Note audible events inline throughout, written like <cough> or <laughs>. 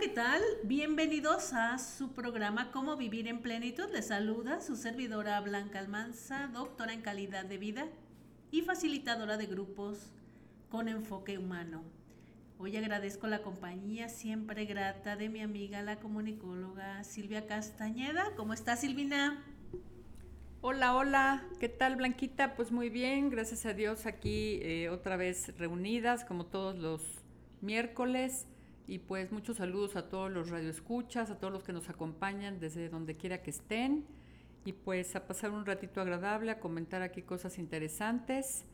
¿qué tal? Bienvenidos a su programa Cómo vivir en plenitud. Les saluda su servidora Blanca Almanza, doctora en calidad de vida y facilitadora de grupos con enfoque humano. Hoy agradezco la compañía siempre grata de mi amiga la comunicóloga Silvia Castañeda. ¿Cómo está Silvina? Hola, hola, ¿qué tal Blanquita? Pues muy bien, gracias a Dios aquí eh, otra vez reunidas como todos los miércoles y pues muchos saludos a todos los radioescuchas, a todos los que nos acompañan desde donde quiera que estén. Y pues a pasar un ratito agradable, a comentar aquí cosas interesantes.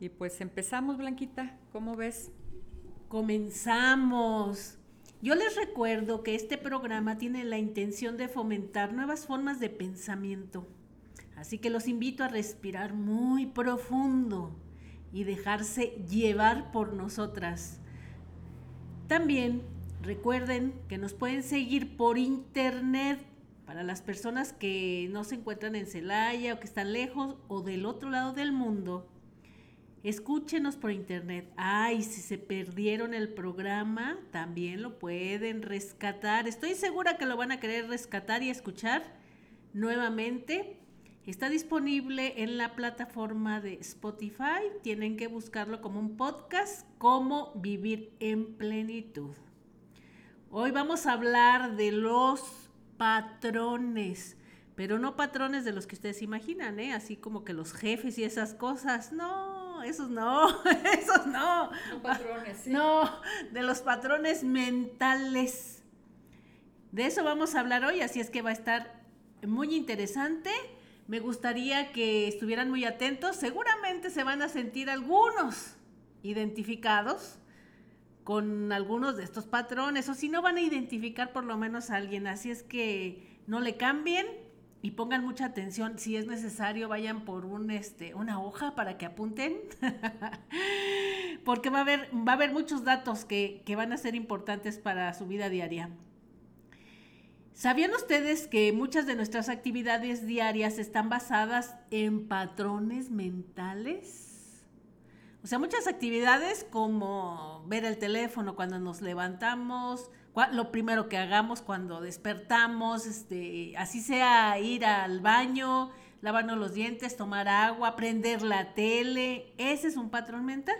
Y pues empezamos, Blanquita, ¿cómo ves? Comenzamos. Yo les recuerdo que este programa tiene la intención de fomentar nuevas formas de pensamiento. Así que los invito a respirar muy profundo y dejarse llevar por nosotras también recuerden que nos pueden seguir por internet para las personas que no se encuentran en Celaya o que están lejos o del otro lado del mundo. Escúchenos por internet. Ay, si se perdieron el programa, también lo pueden rescatar. Estoy segura que lo van a querer rescatar y escuchar nuevamente Está disponible en la plataforma de Spotify. Tienen que buscarlo como un podcast, Cómo vivir en plenitud. Hoy vamos a hablar de los patrones, pero no patrones de los que ustedes imaginan, ¿eh? Así como que los jefes y esas cosas. No, esos no, <laughs> esos no. No patrones, sí. No, de los patrones mentales. De eso vamos a hablar hoy, así es que va a estar muy interesante. Me gustaría que estuvieran muy atentos. Seguramente se van a sentir algunos identificados con algunos de estos patrones, o si no van a identificar por lo menos a alguien. Así es que no le cambien y pongan mucha atención. Si es necesario, vayan por un, este, una hoja para que apunten, <laughs> porque va a, haber, va a haber muchos datos que, que van a ser importantes para su vida diaria. ¿Sabían ustedes que muchas de nuestras actividades diarias están basadas en patrones mentales? O sea, muchas actividades como ver el teléfono cuando nos levantamos, lo primero que hagamos cuando despertamos, este, así sea ir al baño, lavarnos los dientes, tomar agua, prender la tele, ese es un patrón mental.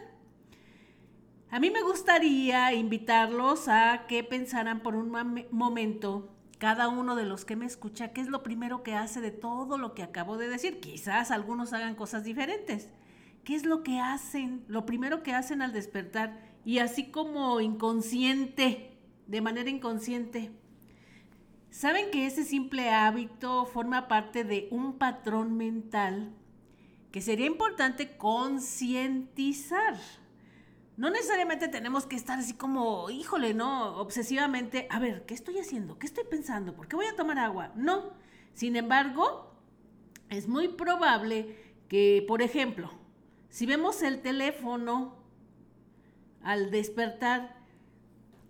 A mí me gustaría invitarlos a que pensaran por un momento cada uno de los que me escucha, ¿qué es lo primero que hace de todo lo que acabo de decir? Quizás algunos hagan cosas diferentes. ¿Qué es lo que hacen? Lo primero que hacen al despertar y así como inconsciente, de manera inconsciente. ¿Saben que ese simple hábito forma parte de un patrón mental que sería importante concientizar? No necesariamente tenemos que estar así como, híjole, no, obsesivamente, a ver, ¿qué estoy haciendo? ¿Qué estoy pensando? ¿Por qué voy a tomar agua? No. Sin embargo, es muy probable que, por ejemplo, si vemos el teléfono al despertar,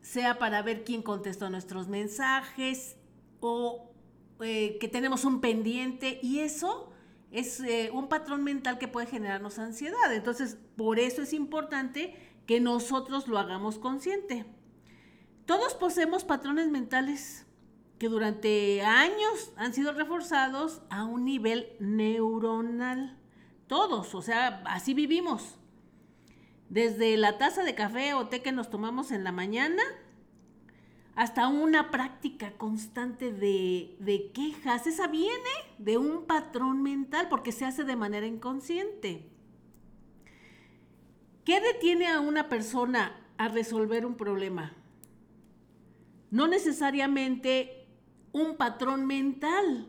sea para ver quién contestó nuestros mensajes o eh, que tenemos un pendiente y eso es eh, un patrón mental que puede generarnos ansiedad. Entonces, por eso es importante que nosotros lo hagamos consciente. Todos poseemos patrones mentales que durante años han sido reforzados a un nivel neuronal. Todos, o sea, así vivimos. Desde la taza de café o té que nos tomamos en la mañana hasta una práctica constante de, de, quejas. Esa viene de un patrón mental porque se hace de manera inconsciente. ¿Qué detiene a una persona a resolver un problema? No necesariamente un patrón mental.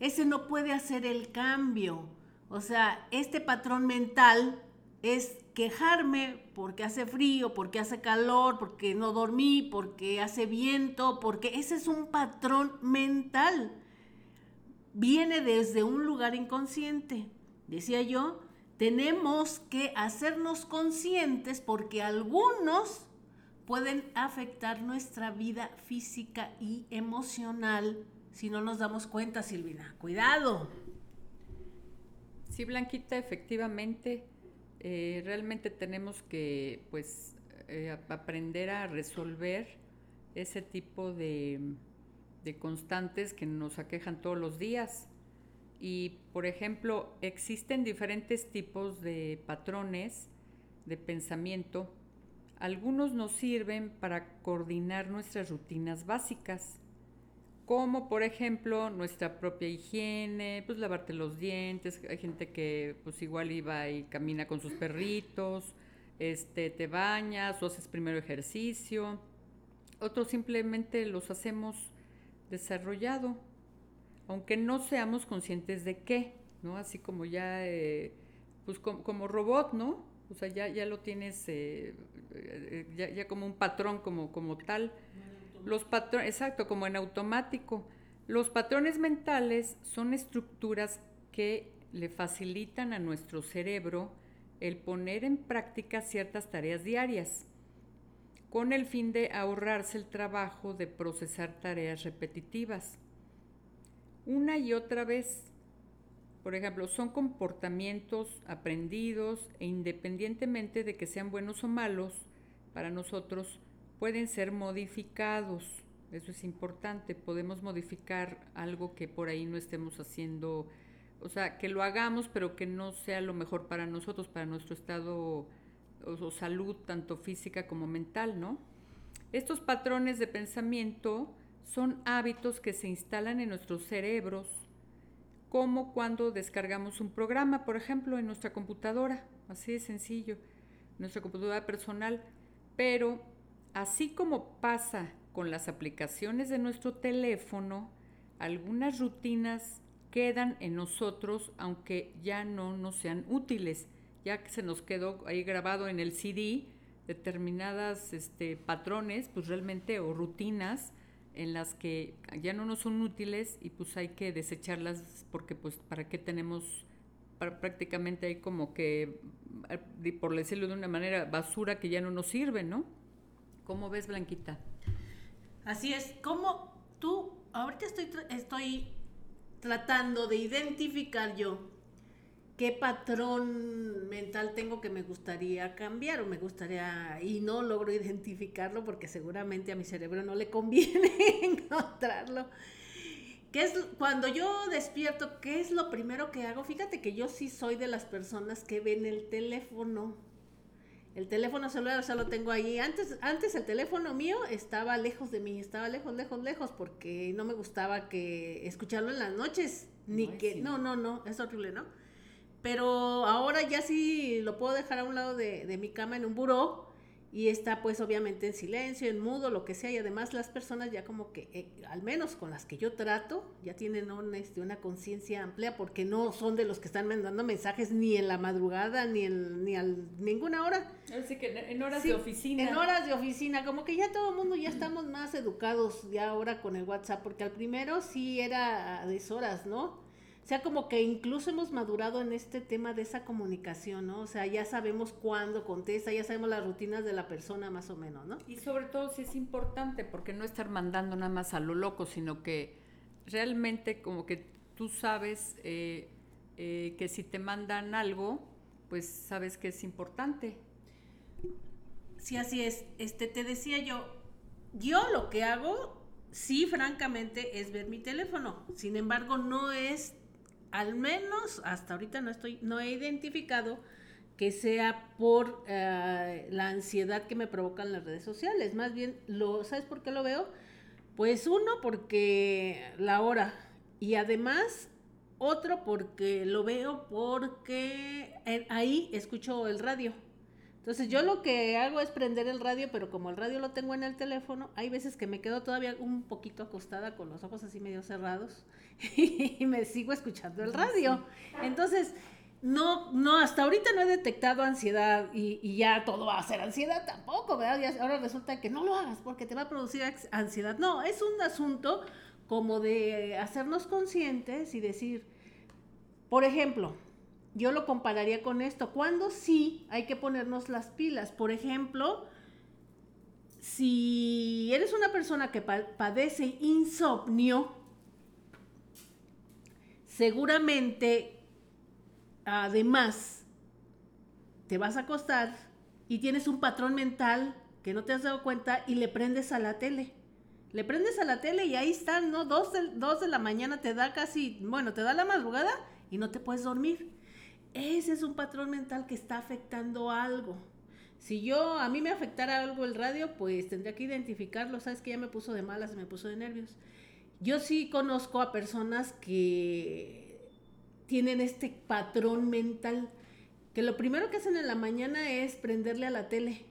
Ese no puede hacer el cambio. O sea, este patrón mental es quejarme porque hace frío, porque hace calor, porque no dormí, porque hace viento, porque ese es un patrón mental. Viene desde un lugar inconsciente. Decía yo, tenemos que hacernos conscientes porque algunos pueden afectar nuestra vida física y emocional si no nos damos cuenta, Silvina. Cuidado. Sí, Blanquita, efectivamente, eh, realmente tenemos que pues eh, aprender a resolver ese tipo de, de constantes que nos aquejan todos los días. Y, por ejemplo, existen diferentes tipos de patrones de pensamiento. Algunos nos sirven para coordinar nuestras rutinas básicas, como por ejemplo nuestra propia higiene, pues lavarte los dientes, hay gente que pues igual iba y camina con sus perritos, este, te bañas o haces primero ejercicio, otros simplemente los hacemos desarrollado, aunque no seamos conscientes de qué, ¿no? Así como ya, eh, pues como, robot, ¿no? O sea, ya, ya lo tienes, eh, eh, ya, ya, como un patrón como, como tal. Los patrones, exacto, como en automático. Los patrones mentales son estructuras que le facilitan a nuestro cerebro el poner en práctica ciertas tareas diarias, con el fin de ahorrarse el trabajo de procesar tareas repetitivas. Una y otra vez, por ejemplo, son comportamientos aprendidos e independientemente de que sean buenos o malos, para nosotros pueden ser modificados. Eso es importante. Podemos modificar algo que por ahí no estemos haciendo, o sea, que lo hagamos, pero que no sea lo mejor para nosotros, para nuestro estado o, salud, tanto física como mental, ¿no? Estos patrones de pensamiento son hábitos que se instalan en nuestros cerebros, como cuando descargamos un programa, por ejemplo, en nuestra computadora, así de sencillo, nuestra computadora personal, pero Así como pasa con las aplicaciones de nuestro teléfono, algunas rutinas quedan en nosotros aunque ya no nos sean útiles, ya que se nos quedó ahí grabado en el CD determinadas este, patrones, pues realmente, o rutinas en las que ya no nos son útiles y pues hay que desecharlas porque pues para qué tenemos prácticamente hay como que, por decirlo de una manera, basura que ya no nos sirve, ¿no? ¿Cómo ves, Blanquita? Así es, como tú, ahorita estoy, estoy tratando de identificar yo qué patrón mental tengo que me gustaría cambiar o me gustaría y no logro identificarlo porque seguramente a mi cerebro no le conviene <laughs> encontrarlo. ¿Qué es cuando yo despierto? ¿Qué es lo primero que hago? Fíjate que yo sí soy de las personas que ven el teléfono el teléfono celular, o sea, lo tengo ahí. Antes, antes el teléfono mío estaba lejos de mí, estaba lejos, lejos, lejos, porque no me gustaba que escucharlo en las noches, ni que, no, no, no, es horrible, ¿no? Pero ahora ya sí lo puedo dejar a un lado de, de mi cama en un buró y está pues obviamente en silencio, en mudo, lo que sea, y además las personas ya como que, eh, al menos con las que yo trato, ya tienen este, una conciencia amplia porque no son de los que están mandando mensajes ni en la madrugada, ni, en, ni a ninguna hora. Así que en horas de oficina. En horas de oficina, como que ya todo el mundo ya estamos más educados ya ahora con el WhatsApp, porque al primero sí era a deshoras, ¿no? O sea, como que incluso hemos madurado en este tema de esa comunicación, ¿no? O sea, ya sabemos cuándo contesta, ya sabemos las rutinas de la persona más o menos, ¿no? Y sobre todo si es importante, porque no estar mandando nada más a lo loco, sino que realmente como que tú sabes eh, eh, que si te mandan algo, pues sabes que es importante. Sí, así es. Este, te decía yo, yo lo que hago, sí, francamente, es ver mi teléfono. Sin embargo, no es al menos hasta ahorita no estoy, no he identificado que sea por eh, la ansiedad que me provocan las redes sociales. Más bien, lo, ¿sabes por qué lo veo? Pues uno, porque la hora. Y además, otro, porque lo veo porque ahí escucho el radio. Entonces yo lo que hago es prender el radio, pero como el radio lo tengo en el teléfono, hay veces que me quedo todavía un poquito acostada con los ojos así medio cerrados <laughs> y me sigo escuchando el radio. Entonces, no, no, hasta ahorita no he detectado ansiedad y, ya todo va a ser ansiedad tampoco, ¿verdad? ahora resulta que no lo hagas porque te va a producir ansiedad. No, es un asunto como de hacernos conscientes y decir, por ejemplo, yo lo compararía con esto. Cuando sí hay que ponernos las pilas? Por ejemplo, si eres una persona que padece insomnio, seguramente, además, te vas a acostar y tienes un patrón mental que no te has dado cuenta y le prendes a la tele. Le prendes a la tele y ahí están, ¿no? Dos de, dos de la mañana te da casi, bueno, te da la madrugada y no te puedes dormir. Ese es un patrón mental que está afectando algo. Si yo, a mí me afectara algo el radio, pues tendría que identificarlo. Sabes que ya me puso de malas, me puso de nervios. Yo sí conozco a personas que tienen este patrón mental, que lo primero que hacen en la mañana es prenderle a la tele.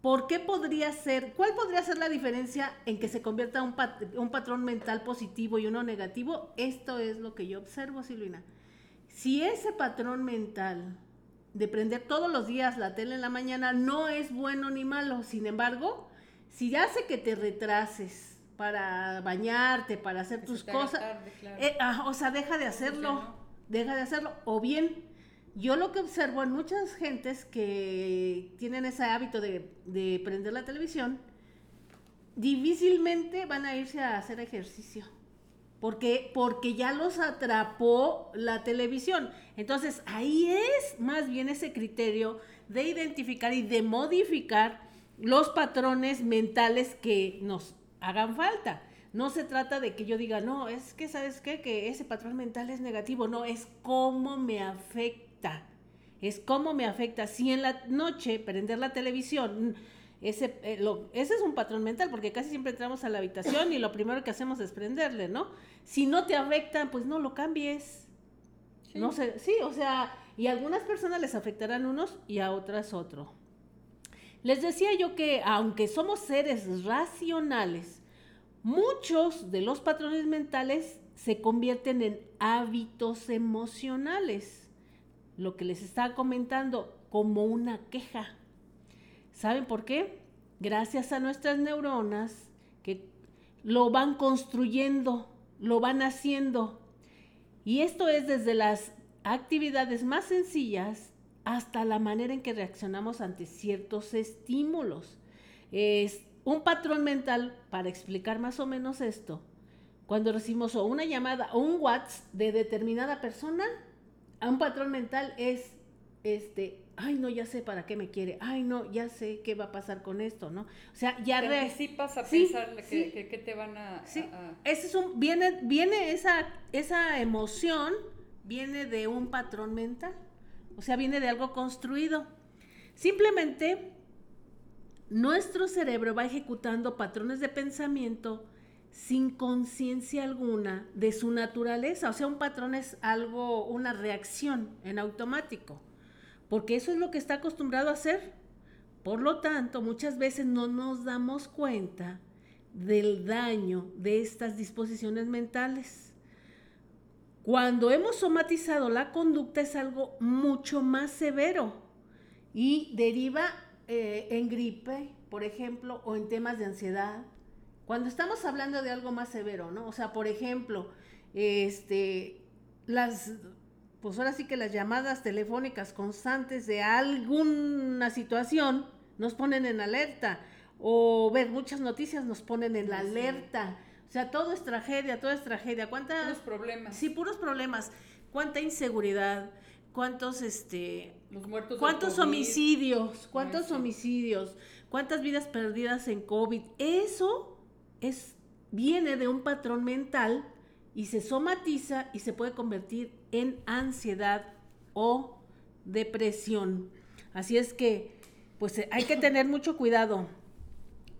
¿Por qué podría ser, cuál podría ser la diferencia en que se convierta un, un patrón mental positivo y uno negativo? Esto es lo que yo observo, Silvina. Si ese patrón mental de prender todos los días la tele en la mañana no es bueno ni malo, sin embargo, si hace que te retrases para bañarte, para hacer tus cosas, eh, ah, o sea, deja de hacerlo, deja de hacerlo, o bien yo lo que observo en muchas gentes que tienen ese hábito de, de prender la televisión, difícilmente van a irse a hacer ejercicio. Porque, porque ya los atrapó la televisión. Entonces, ahí es más bien ese criterio de identificar y de modificar los patrones mentales que nos hagan falta. No se trata de que yo diga, no, es que, ¿sabes qué? Que ese patrón mental es negativo. No, es cómo me afecta es cómo me afecta. Si en la noche prender la televisión, ese, eh, ese es un patrón mental, porque casi siempre entramos a la habitación y lo primero que hacemos es prenderle, ¿no? Si no te afecta, pues no lo cambies. No sé, sí, o sea, y a algunas personas les afectarán unos y a otras otro. Les decía yo que aunque somos seres racionales, muchos de los patrones mentales se convierten en hábitos emocionales lo que les estaba comentando como una queja. ¿Saben por qué? Gracias a nuestras neuronas que lo van construyendo, lo van haciendo. Y esto es desde las actividades más sencillas hasta la manera en que reaccionamos ante ciertos estímulos. Es un patrón mental para explicar más o menos esto. Cuando recibimos una llamada o un WhatsApp de determinada persona, un patrón mental es, este, ay, no, ya sé para qué me quiere, ay, no, ya sé qué va a pasar con esto, ¿no? O sea, ya... Te anticipas a pensar que, te van a... Sí, Ese es un, viene, viene esa, esa emoción, viene de un patrón mental, o sea, viene de algo construido. Simplemente, nuestro cerebro va ejecutando patrones de pensamiento sin conciencia alguna de su naturaleza. O sea, un patrón es algo, una reacción en automático, porque eso es lo que está acostumbrado a hacer. Por lo tanto, muchas veces no nos damos cuenta del daño de estas disposiciones mentales. Cuando hemos somatizado la conducta es algo mucho más severo y deriva eh, en gripe, por ejemplo, o en temas de ansiedad, cuando estamos hablando de algo más severo, ¿no? O sea, por ejemplo, este, las, pues ahora sí que las llamadas telefónicas constantes de alguna situación nos ponen en alerta. O ver muchas noticias nos ponen en la alerta. O sea, todo es tragedia, todo es tragedia. ¿Cuántas? Puros problemas. Sí, puros problemas. Cuánta inseguridad, cuántos, este... Los muertos ¿Cuántos homicidios? ¿Cuántos homicidios? ¿Cuántas vidas perdidas en COVID? Eso es, viene de un patrón mental y se somatiza y se puede convertir en ansiedad o depresión. Así es que, pues eh, hay que tener mucho cuidado.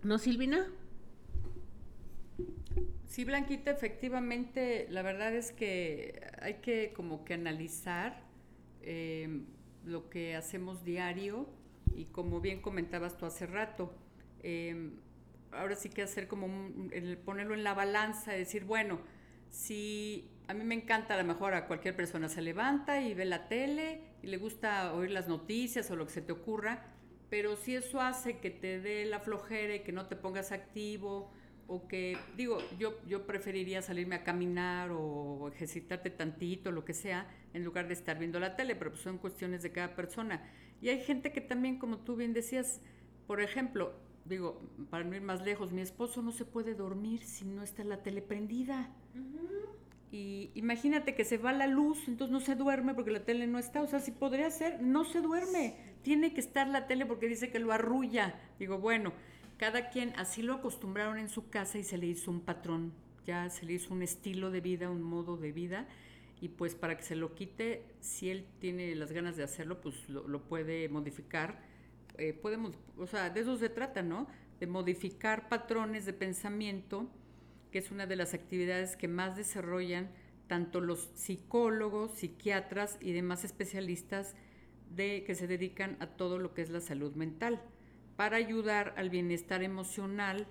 ¿No, Silvina? Sí, Blanquita, efectivamente, la verdad es que hay que como que analizar em, lo que hacemos diario y como bien comentabas tú hace rato, em, ahora sí que hacer como el ponerlo en la balanza, decir, bueno, si a mí me encanta a lo mejor a cualquier persona se levanta y ve la tele y le gusta oír las noticias o lo que se te ocurra, pero si eso hace que te dé la flojera y que no te pongas activo o que, digo, yo, yo preferiría salirme a caminar o ejercitarte tantito, lo que sea, en lugar de estar viendo la tele, pero pues son cuestiones de cada persona. Y hay gente que también, como tú bien decías, por ejemplo, digo, para no ir más lejos, mi esposo no se puede dormir si no está la tele prendida. Y imagínate que se va la luz, entonces no se duerme porque la tele no está. O sea, si podría ser, no se duerme. Tiene que estar la tele porque dice que lo arrulla. Digo, bueno, cada quien así lo acostumbraron en su casa y se le hizo un patrón, ya se le hizo un estilo de vida, un modo de vida y pues para que se lo quite, si él tiene las ganas de hacerlo, pues lo, puede modificar. Eh, podemos, o sea, de eso se trata, ¿no? De modificar patrones de pensamiento, que es una de las actividades que más desarrollan tanto los psicólogos, psiquiatras y demás especialistas de, que se dedican a todo lo que es la salud mental, para ayudar al bienestar emocional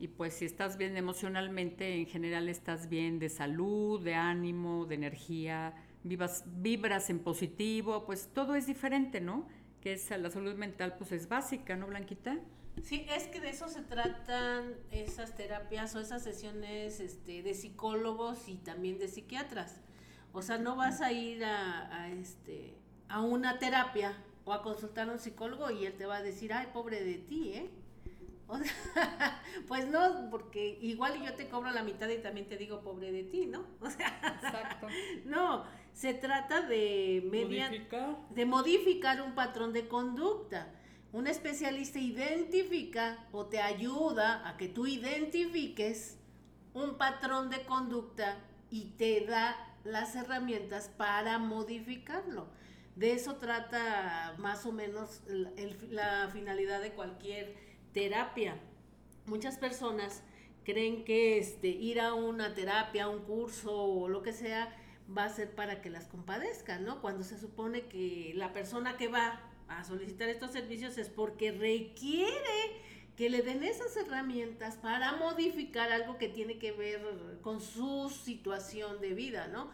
y pues si estás bien emocionalmente, en general estás bien de salud, de ánimo, de energía, vivas, vibras en positivo, pues todo es diferente, ¿no? Que es la salud mental pues es básica, ¿no, Blanquita? Sí, es que de eso se tratan esas terapias o esas sesiones este, de psicólogos y también de psiquiatras. O sea, no vas a ir a, este, a una terapia o a consultar a un psicólogo y él te va a decir, ay, pobre de ti, ¿eh? <laughs> pues no, porque igual yo te cobro la mitad y también te digo pobre de ti, ¿no? <laughs> O sea, Exacto. no, se trata de, de modificar un patrón de conducta un especialista identifica o te ayuda a que tú identifiques un patrón de conducta y te da las herramientas para modificarlo. De eso trata más o menos la finalidad de cualquier terapia. Muchas personas creen que este, ir a una terapia, a un curso o lo que sea va a ser para que las compadezcan, ¿no? Cuando se supone que la persona que va a solicitar estos servicios es porque requiere que le den esas herramientas para modificar algo que tiene que ver con su situación de vida, ¿no?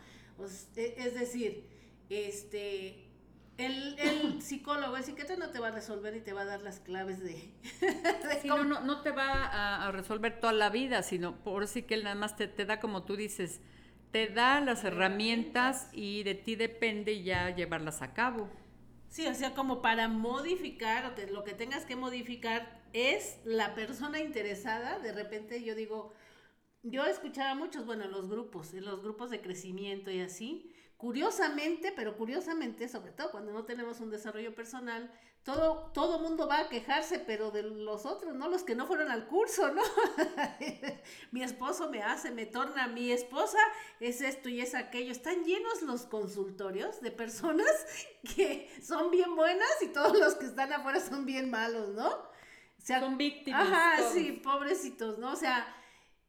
E, es decir, este, el, <clears throat> psicólogo, el psiquiatra no te va a resolver y te va a dar las claves de... <laughs> no, no, te va a, resolver toda la vida, sino por sí que él nada más te, te da, como tú dices, te da las herramientas y de ti depende ya llevarlas a cabo. Sí, o sea, como para modificar, lo que tengas que modificar es la persona interesada. De repente yo digo, yo escuchaba muchos, bueno, en los grupos, en los grupos de crecimiento y así, curiosamente, pero curiosamente, sobre todo cuando no tenemos un desarrollo personal, todo, todo mundo va a quejarse, pero de los otros, ¿no? Los que no fueron al curso, ¿no? <laughs> mi esposo me hace, me torna, mi esposa es esto y es aquello. Están llenos los consultorios de personas <laughs> que son bien buenas y todos los que están afuera son bien malos, ¿no? O sea, son víctimas. Ajá, sí, pobrecitos, ¿no? O sea,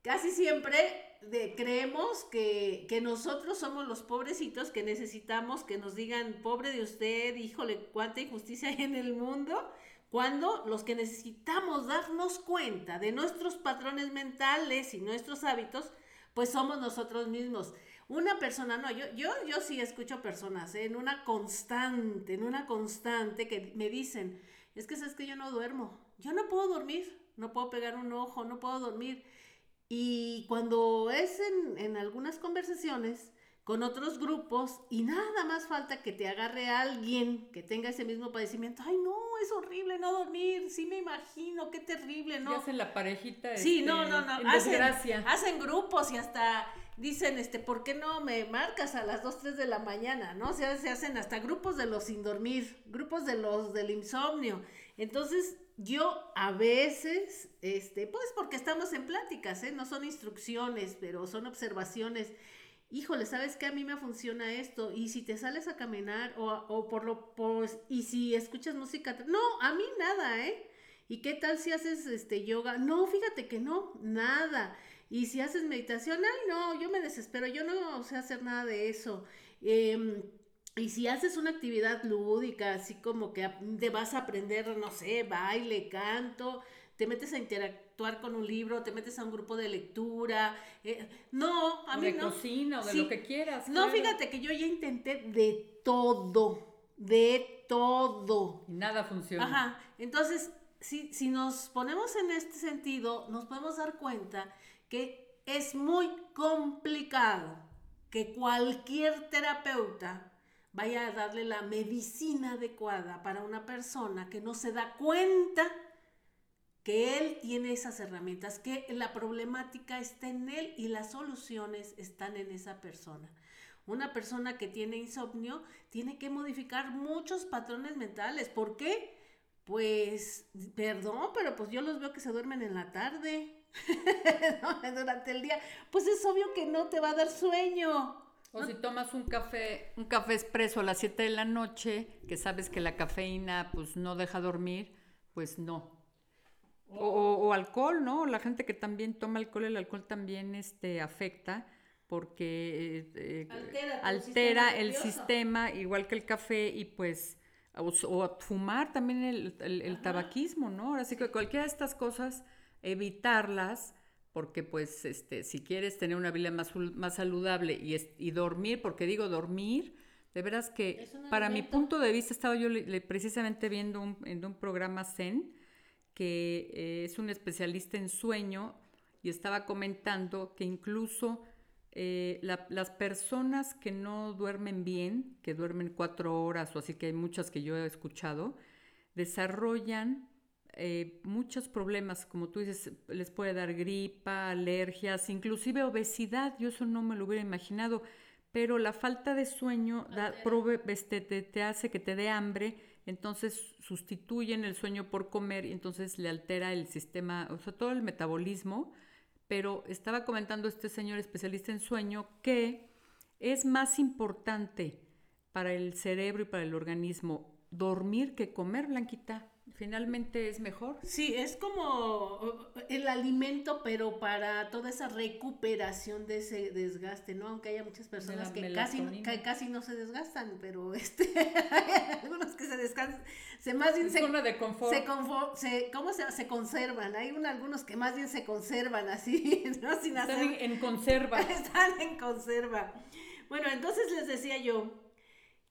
casi siempre de, creemos que, que, nosotros somos los pobrecitos que necesitamos que nos digan, pobre de usted, híjole, cuánta injusticia hay en el mundo, cuando los que necesitamos darnos cuenta de nuestros patrones mentales y nuestros hábitos, pues somos nosotros mismos. Una persona, no, yo, yo, yo sí escucho personas ¿eh? en una constante, en una constante que me dicen, es que sabes que yo no duermo, yo no puedo dormir, no puedo pegar un ojo, no puedo dormir. Y cuando es en, algunas conversaciones con otros grupos y nada más falta que te agarre alguien que tenga ese mismo padecimiento, ay no, es horrible no dormir, sí me imagino, qué terrible, ¿no? Y hacen la parejita. Sí, no, este, no, no, hacen, hacen grupos y hasta dicen, este, ¿por qué no me marcas a las 2, 3 de la mañana? ¿No? O sea, se hacen hasta grupos de los sin dormir, grupos de los del insomnio. Entonces, yo a veces, este, pues porque estamos en pláticas, ¿eh? no son instrucciones, pero son observaciones. Híjole, ¿sabes qué? A mí me funciona esto. Y si te sales a caminar o, o por lo, pues, y si escuchas música, no, a mí nada, ¿eh? ¿Y qué tal si haces este yoga? No, fíjate que no, nada. Y si haces meditación, ay, no, yo me desespero, yo no sé hacer nada de eso. Eh, y si haces una actividad lúdica, así como que te vas a aprender, no sé, baile, canto, te metes a interactuar con un libro, te metes a un grupo de lectura. Eh, no, a mí de cocina o de lo que quieras. No, fíjate que yo ya intenté de todo, de todo. nada funciona. Ajá. Entonces, si, si nos ponemos en este sentido, nos podemos dar cuenta que es muy complicado que cualquier terapeuta vaya a darle la medicina adecuada para una persona que no se da cuenta que él tiene esas herramientas, que la problemática está en él y las soluciones están en esa persona. Una persona que tiene insomnio tiene que modificar muchos patrones mentales. ¿Por qué? Pues, perdón, pero pues yo los veo que se duermen en la tarde. <laughs> durante el día. Pues es obvio que no te va a dar sueño. O si tomas un café, un café expreso a las 7 de la noche, que sabes que la cafeína pues no deja dormir, pues no. O, alcohol, ¿no? La gente que también toma alcohol, el alcohol también este, afecta porque eh, eh, altera, el sistema, igual que el café, y pues, o, fumar también el, tabaquismo, ¿no? Así que cualquiera de estas cosas, evitarlas, porque pues, este, si quieres tener una vida más, más saludable y, y dormir, porque digo dormir, de veras que para mi punto de vista, estaba yo precisamente viendo un, en un programa Zen, que eh, es un especialista en sueño, y estaba comentando que incluso eh, las personas que no duermen bien, que duermen cuatro horas o así que hay muchas que yo he escuchado, desarrollan eh, muchos problemas, como tú dices, les puede dar gripa, alergias, inclusive obesidad, yo eso no me lo hubiera imaginado, pero la falta de sueño da, este, te, hace que te dé hambre, entonces sustituyen el sueño por comer y entonces le altera el sistema, o sea, todo el metabolismo. Pero estaba comentando este señor especialista en sueño que es más importante para el cerebro y para el organismo dormir que comer, Blanquita finalmente es mejor. Sí, es como el alimento, pero para toda esa recuperación de ese desgaste, ¿no? Aunque haya muchas personas que casi, casi no se desgastan, pero <laughs> este, hay algunos que se descansan, se más bien se, de confort. Se, ¿cómo se, se conservan? Hay algunos que más bien se conservan así, <laughs> ¿no? Sin Están en conserva. <laughs> Están en conserva. Bueno, entonces les decía yo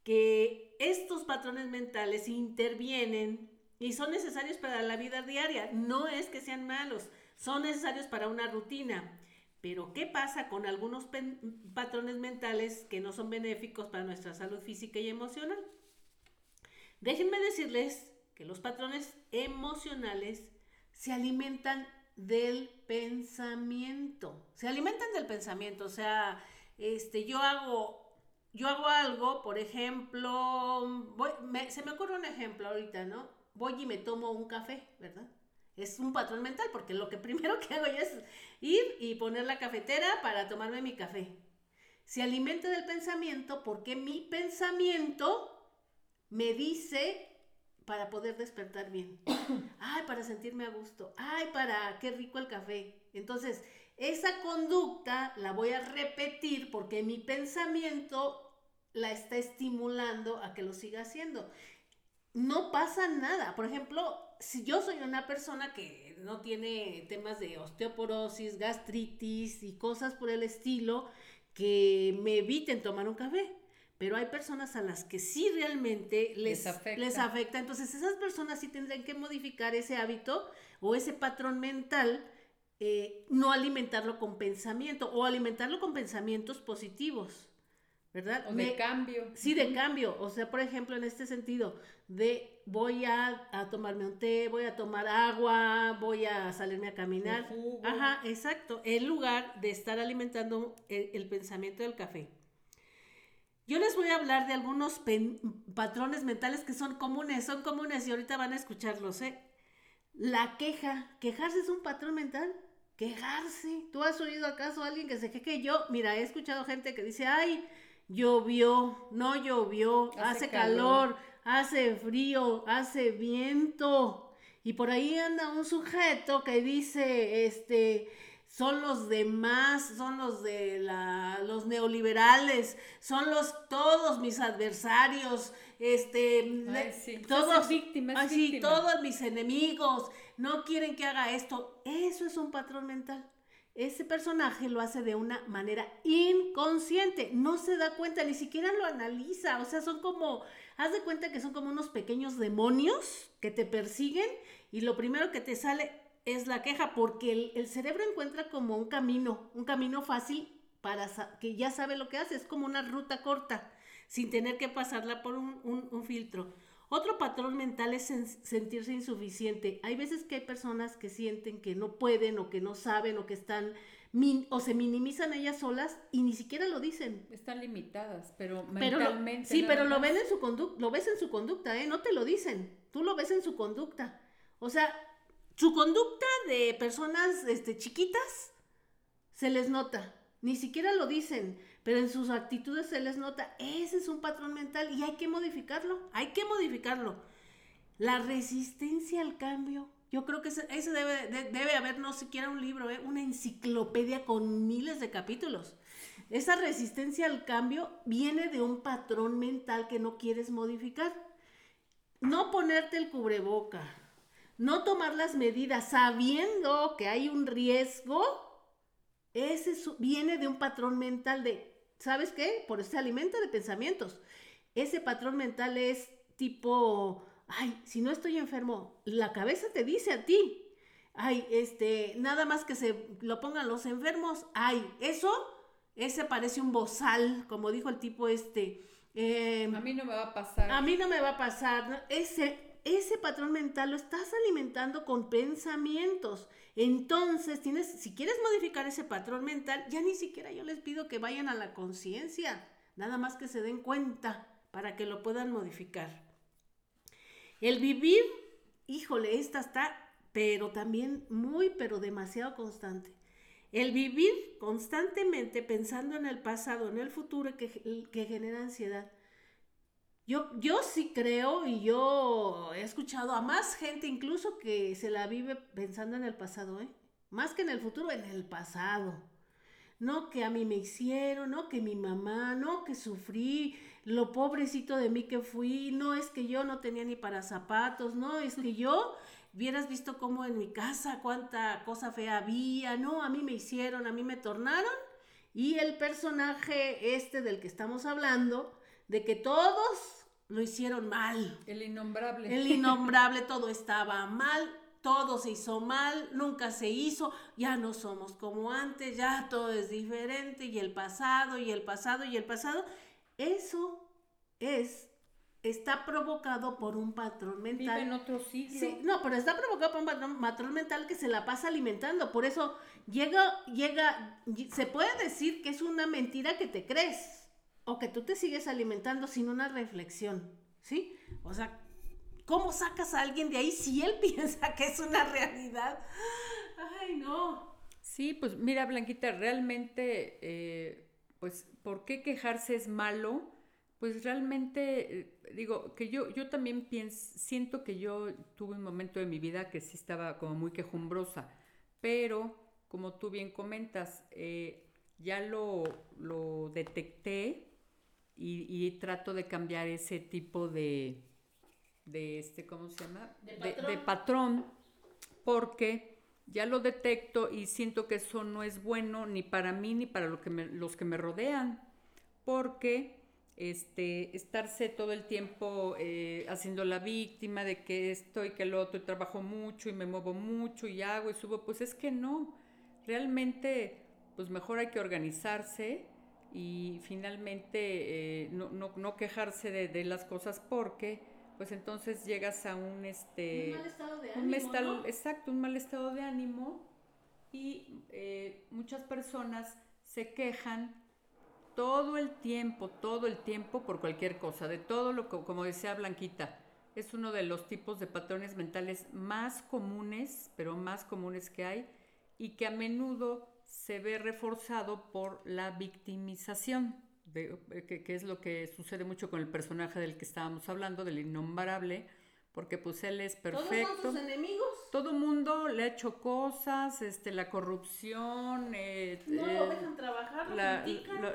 que estos patrones mentales intervienen y son necesarios para la vida diaria. No es que sean malos, son necesarios para una rutina. Pero ¿qué pasa con algunos patrones mentales que no son benéficos para nuestra salud física y emocional? Déjenme decirles que los patrones emocionales se alimentan del pensamiento. Se alimentan del pensamiento, o sea, este, yo hago yo hago algo, por ejemplo, se me ocurre un ejemplo ahorita, ¿no? Voy y me tomo un café, ¿verdad? Es un patrón mental porque lo que primero que hago yo es ir y poner la cafetera para tomarme mi café. Se alimenta del pensamiento porque mi pensamiento me dice para poder despertar bien. <coughs> Ay, para sentirme a gusto. Ay, para qué rico el café. Entonces, esa conducta la voy a repetir porque mi pensamiento la está estimulando a que lo siga haciendo no pasa nada. Por ejemplo, si yo soy una persona que no tiene temas de osteoporosis, gastritis y cosas por el estilo, que me eviten tomar un café. Pero hay personas a las que sí realmente les, les, afecta. Entonces esas personas sí tendrían que modificar ese hábito o ese patrón mental, eh, no alimentarlo con pensamiento o alimentarlo con pensamientos positivos. ¿Verdad? O de cambio. Sí, de cambio. O sea, por ejemplo, en este sentido, de voy a, tomarme un té, voy a tomar agua, voy a salirme a caminar. Ajá, exacto. En lugar de estar alimentando el, pensamiento del café. Yo les voy a hablar de algunos patrones mentales que son comunes, son comunes y ahorita van a escucharlos, ¿eh? La queja. ¿Quejarse es un patrón mental? Quejarse. ¿Tú has oído acaso a alguien que se queje? Yo, mira, he escuchado gente que dice, ay, llovió, no llovió, hace, calor, hace frío, hace viento. Y por ahí anda un sujeto que dice, este, son los demás, son los de la, los neoliberales, son los todos mis adversarios, este, todos, víctimas, todos mis enemigos, no quieren que haga esto. Eso es un patrón mental ese personaje lo hace de una manera inconsciente, no se da cuenta, ni siquiera lo analiza, o sea, son como, haz de cuenta que son como unos pequeños demonios que te persiguen y lo primero que te sale es la queja, porque el, cerebro encuentra como un camino, un camino fácil para que ya sabe lo que hace, es como una ruta corta, sin tener que pasarla por un, un filtro. Otro patrón mental es sentirse insuficiente. Hay veces que hay personas que sienten que no pueden o que no saben o que están o se minimizan ellas solas y ni siquiera lo dicen. Están limitadas, pero, mentalmente. sí, pero lo ven en su conducta, lo ves en su conducta, ¿eh? No te lo dicen. Tú lo ves en su conducta. O sea, su conducta de personas este, chiquitas se les nota. Ni siquiera lo dicen, pero en sus actitudes se les nota. Ese es un patrón mental y hay que modificarlo. Hay que modificarlo. La resistencia al cambio yo creo que ese, debe, haber no siquiera un libro, ¿eh? una enciclopedia con miles de capítulos. Esa resistencia al cambio viene de un patrón mental que no quieres modificar. No ponerte el cubreboca, no tomar las medidas sabiendo que hay un riesgo, ese viene de un patrón mental de, ¿sabes qué? Por ese alimento de pensamientos. Ese patrón mental es tipo ay, si no estoy enfermo, la cabeza te dice a ti, ay, este, nada más que se lo pongan los enfermos, ay, eso, ese parece un bozal, como dijo el tipo este. Em, a mí no me va a pasar. A mí no me va a pasar. Ese, ese patrón mental lo estás alimentando con pensamientos. Entonces, tienes, si quieres modificar ese patrón mental, ya ni siquiera yo les pido que vayan a la conciencia, nada más que se den cuenta para que lo puedan modificar. El vivir, híjole, esta está, pero también muy, pero demasiado constante. El vivir constantemente pensando en el pasado, en el futuro, que, que genera ansiedad. Yo, yo sí creo y yo he escuchado a más gente incluso que se la vive pensando en el pasado, ¿eh? Más que en el futuro, en el pasado. No que a mí me hicieron, no que mi mamá, no que sufrí, lo pobrecito de mí que fui, no es que yo no tenía ni para zapatos, no es que yo <laughs> hubieras visto cómo en mi casa cuánta cosa fea había, no, a mí me hicieron, a mí me tornaron y el personaje este del que estamos hablando, de que todos lo hicieron mal. El innombrable. El innombrable, todo estaba mal, todo se hizo mal, nunca se hizo, ya no somos como antes, ya todo es diferente y el pasado y el pasado y el pasado. Eso es, está provocado por un patrón mental. Vive en otro siglo. Sí, no, pero está provocado por un patrón, mental que se la pasa alimentando. Por eso llega, llega, se puede decir que es una mentira que te crees o que tú te sigues alimentando sin una reflexión, ¿sí? O sea, ¿cómo sacas a alguien de ahí si él <laughs> piensa que es una realidad? Ay, no. Sí, pues mira, Blanquita, realmente, eh, pues ¿por qué quejarse es malo? Pues realmente, eh, digo, que yo, yo también pienso, siento que yo tuve un momento de mi vida que sí estaba como muy quejumbrosa, pero como tú bien comentas, eh, ya lo, lo detecté y, trato de cambiar ese tipo de, de este, ¿cómo se llama? De patrón, porque ya lo detecto y siento que eso no es bueno ni para mí ni para lo que los que me rodean, porque este, estarse todo el tiempo eh, haciendo la víctima de que esto y que lo otro, y trabajo mucho y me muevo mucho y hago y subo, pues es que no, realmente pues mejor hay que organizarse y finalmente eh, no, no, no, quejarse de, de las cosas porque pues entonces llegas a un este un mal estado de ánimo, exacto un mal estado de ánimo y eh, muchas personas se quejan todo el tiempo todo el tiempo por cualquier cosa de todo lo que como decía Blanquita es uno de los tipos de patrones mentales más comunes pero más comunes que hay y que a menudo se ve reforzado por la victimización eh, que, es lo que sucede mucho con el personaje del que estábamos hablando, del innombrable, porque pues él es perfecto. ¿Todos son sus enemigos? Todo mundo le ha hecho cosas, este, la corrupción, eh, no lo eh, dejan trabajar, la,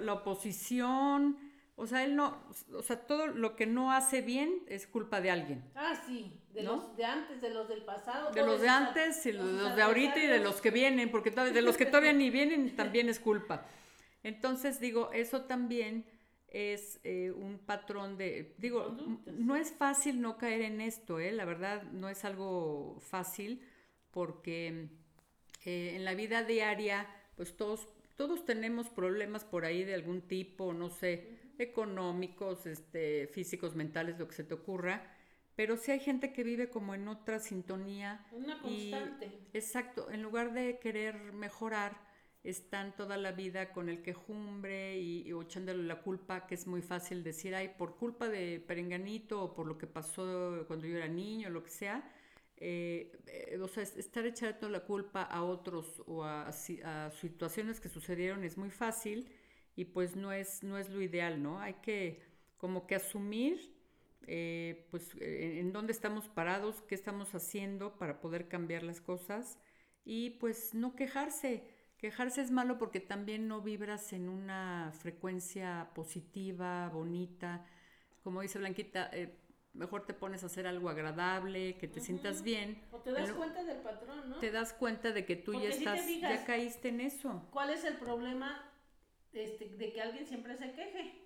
la, oposición, o sea, él no, o sea, todo lo que no hace bien es culpa de alguien. Ah, sí, de los de antes, de los del pasado. De los de antes, y los, los de ahorita y de los que vienen, porque de los que todavía ni <laughs> vienen también es culpa. Entonces, digo, eso también es eh, un patrón de, digo, no es fácil no caer en esto, ¿eh? la verdad no es algo fácil porque eh, en la vida diaria, pues todos, todos tenemos problemas por ahí de algún tipo, no sé, económicos, este, físicos, mentales, lo que se te ocurra, pero sí hay gente que vive como en otra sintonía. Una constante. exacto, en lugar de querer mejorar, están toda la vida con el quejumbre y, y echándole la culpa, que es muy fácil decir, ay, por culpa de Perenganito o por lo que pasó cuando yo era niño, lo que sea. Eh, eh, o sea, estar echando la culpa a otros o a, a, situaciones que sucedieron es muy fácil y pues no es, no es lo ideal, ¿no? Hay que como que asumir eh, pues en dónde estamos parados, qué estamos haciendo para poder cambiar las cosas y pues no quejarse Quejarse es malo porque también no vibras en una frecuencia positiva, bonita. Como dice Blanquita, eh, mejor te pones a hacer algo agradable, que te sientas bien. O te das cuenta del patrón, ¿no? Te das cuenta de que tú ya estás, ya caíste en eso. ¿Cuál es el problema este, de que alguien siempre se queje?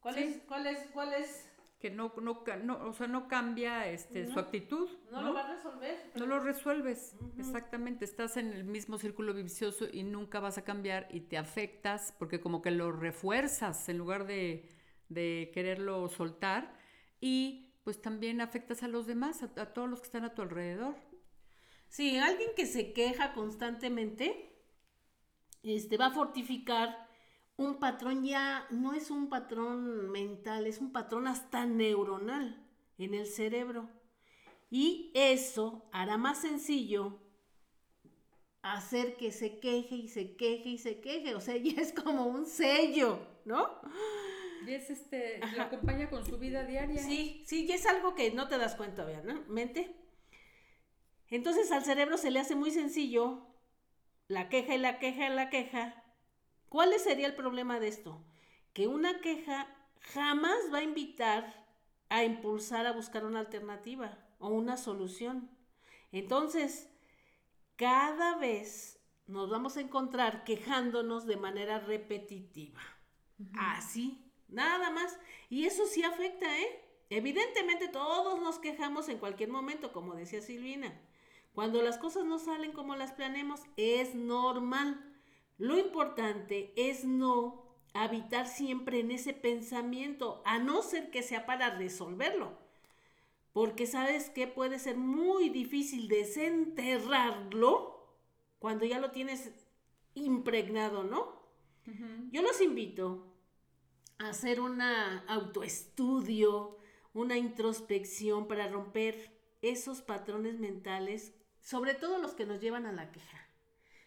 ¿Cuál es, cuál es, cuál es que no, no, no, o sea, no cambia este, su actitud. No, lo va a resolver. No lo resuelves, exactamente. Estás en el mismo círculo vicioso y nunca vas a cambiar y te afectas porque como que lo refuerzas en lugar de, de quererlo soltar y pues también afectas a los demás, a, a todos los que están a tu alrededor. Sí, alguien que se queja constantemente este, va a fortificar un patrón ya no es un patrón mental, es un patrón hasta neuronal en el cerebro. Y eso hará más sencillo hacer que se queje y se queje y se queje. O sea, <laughs> ya es como un sello, ¿no? Y es este, lo acompaña con su vida diaria. Sí, sí, y es algo que no te das cuenta, vean, ¿no? Mente. Entonces al cerebro se le hace muy sencillo la queja y la queja y la queja ¿Cuál sería el problema de esto? Que una queja jamás va a invitar a impulsar a buscar una alternativa o una solución. Entonces, cada vez nos vamos a encontrar quejándonos de manera repetitiva. Así, nada más. Y eso sí afecta, ¿eh? Evidentemente todos nos quejamos en cualquier momento, como decía Silvina. Cuando las cosas no salen como las planeamos, es normal. Lo importante es no habitar siempre en ese pensamiento, a no ser que sea para resolverlo. Porque sabes que puede ser muy difícil desenterrarlo cuando ya lo tienes impregnado, ¿no? Yo los invito a hacer un autoestudio, una introspección para romper esos patrones mentales, sobre todo los que nos llevan a la queja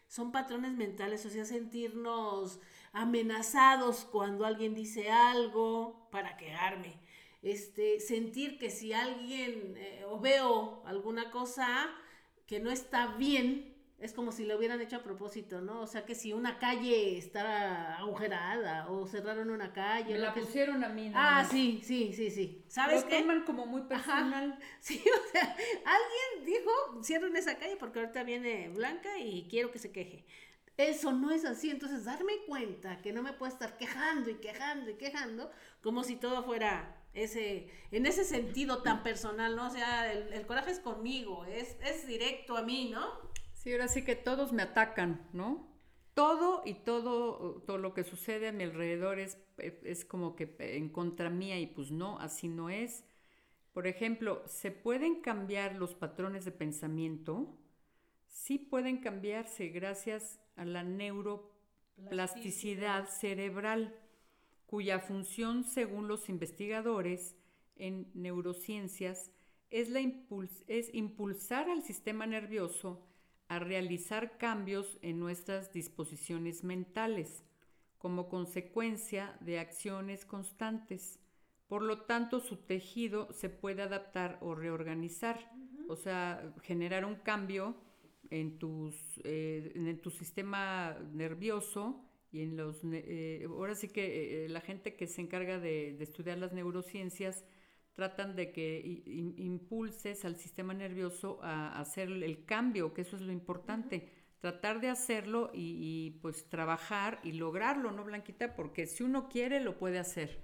son patrones mentales, o sea, sentirnos amenazados cuando alguien dice algo para quejarme. Este, sentir que si alguien eh, o veo alguna cosa que no está bien, es como si lo hubieran hecho a propósito, ¿no? O sea, que si una calle está agujerada o cerraron una calle. Me la pusieron a mí. Ah, sí, sí, sí, sí. ¿Sabes lo toman como muy personal. <laughs> Sí, o sea, alguien dijo, cierren esa calle porque ahorita viene Blanca y quiero que se queje. Eso no es así, entonces darme cuenta que no me puedo estar quejando y quejando y quejando como si todo fuera ese, en ese sentido tan personal, ¿no? O sea, el, el coraje es conmigo, es, es directo a mí, ¿no? Sí, ahora sí que todos me atacan, ¿no? Todo y todo, todo lo que sucede a mi alrededor es, es como que en contra mía y pues no, así no es. Por ejemplo, ¿se pueden cambiar los patrones de pensamiento? Sí pueden cambiarse gracias a la neuroplasticidad cerebral, cuya función, según los investigadores en neurociencias, es, la es impulsar al sistema nervioso a realizar cambios en nuestras disposiciones mentales como consecuencia de acciones constantes. Por lo tanto, su tejido se puede adaptar o reorganizar, o sea, generar un cambio en, tus, eh, en tu sistema nervioso y en los... Eh, ahora sí que eh, la gente que se encarga de, de estudiar las neurociencias tratan de que impulses al sistema nervioso a, hacer el cambio, que eso es lo importante. Tratar de hacerlo y, pues trabajar y lograrlo, ¿no, Blanquita? Porque si uno quiere, lo puede hacer.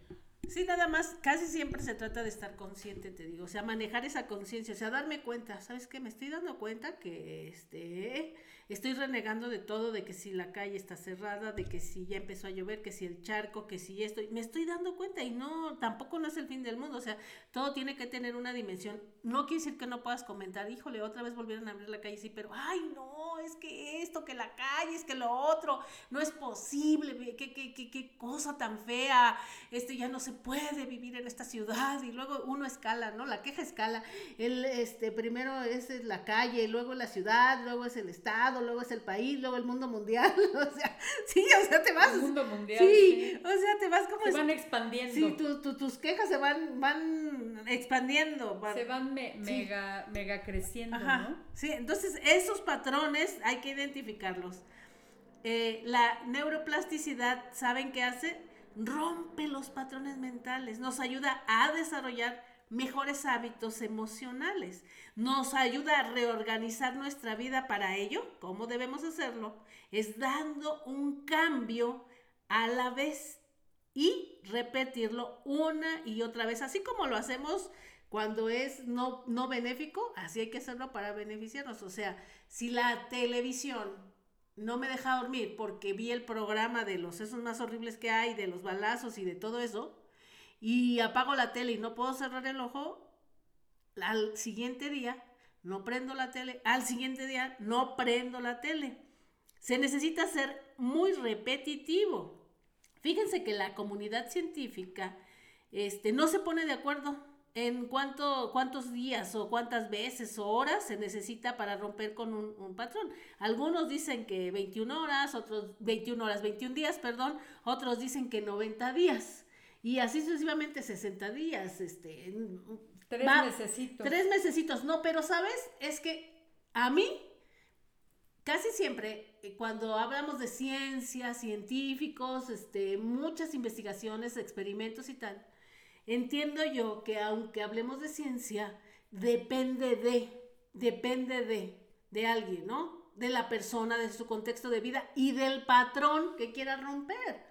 Sí, nada más, casi siempre se trata de estar consciente, te digo, o sea, manejar esa conciencia, o sea, darme cuenta, ¿sabes qué? Me estoy dando cuenta que este, estoy renegando de todo, de que si la calle está cerrada, de que si ya empezó a llover, que si el charco, que si esto, me estoy dando cuenta y no, tampoco no es el fin del mundo, o sea, todo tiene que tener una dimensión. No quiere decir que no puedas comentar, híjole, otra vez volvieron a abrir la calle, sí, pero, ay, no, es que esto, que la calle, es que lo otro, no es posible, qué, qué, qué, qué cosa tan fea, este ya no se puede vivir en esta ciudad y luego uno escala, ¿no? La queja escala. El, este, primero es la calle, luego la ciudad, luego es el estado, luego es el país, luego el mundo mundial. <laughs> o sea, sí, o sea, te vas. El mundo mundial. Sí, o sea, te vas como. Se van expandiendo. Sí, tus quejas se van, van expandiendo. se van mega, mega creciendo, ¿no? Sí, entonces esos patrones hay que identificarlos. Eh, la neuroplasticidad, ¿saben qué hace? Rompe los patrones mentales, nos ayuda a desarrollar mejores hábitos emocionales, nos ayuda a reorganizar nuestra vida para ello. ¿Cómo debemos hacerlo? Es dando un cambio a la vez y repetirlo una y otra vez, así como lo hacemos cuando es no, no benéfico, así hay que hacerlo para beneficiarnos. O sea, si la televisión no me deja dormir porque vi el programa de los esos más horribles que hay, de los balazos y de todo eso, y apago la tele y no puedo cerrar el ojo, al siguiente día no prendo la tele, al siguiente día no prendo la tele. Se necesita ser muy repetitivo. Fíjense que la comunidad científica este, no se pone de acuerdo en cuánto, cuántos días o cuántas veces o horas se necesita para romper con un, patrón. Algunos dicen que 21 horas, otros 21 horas, 21 días, perdón, otros dicen que 90 días. Y así sucesivamente 60 días, este... Tres necesitos. Tres mesecitos, no, pero sabes, es que a mí, casi siempre, eh, cuando hablamos de ciencia, científicos, este, muchas investigaciones, experimentos y tal, Entiendo yo que aunque hablemos de ciencia, depende de, depende de, de alguien, ¿no? De la persona, de su contexto de vida y del patrón que quiera romper.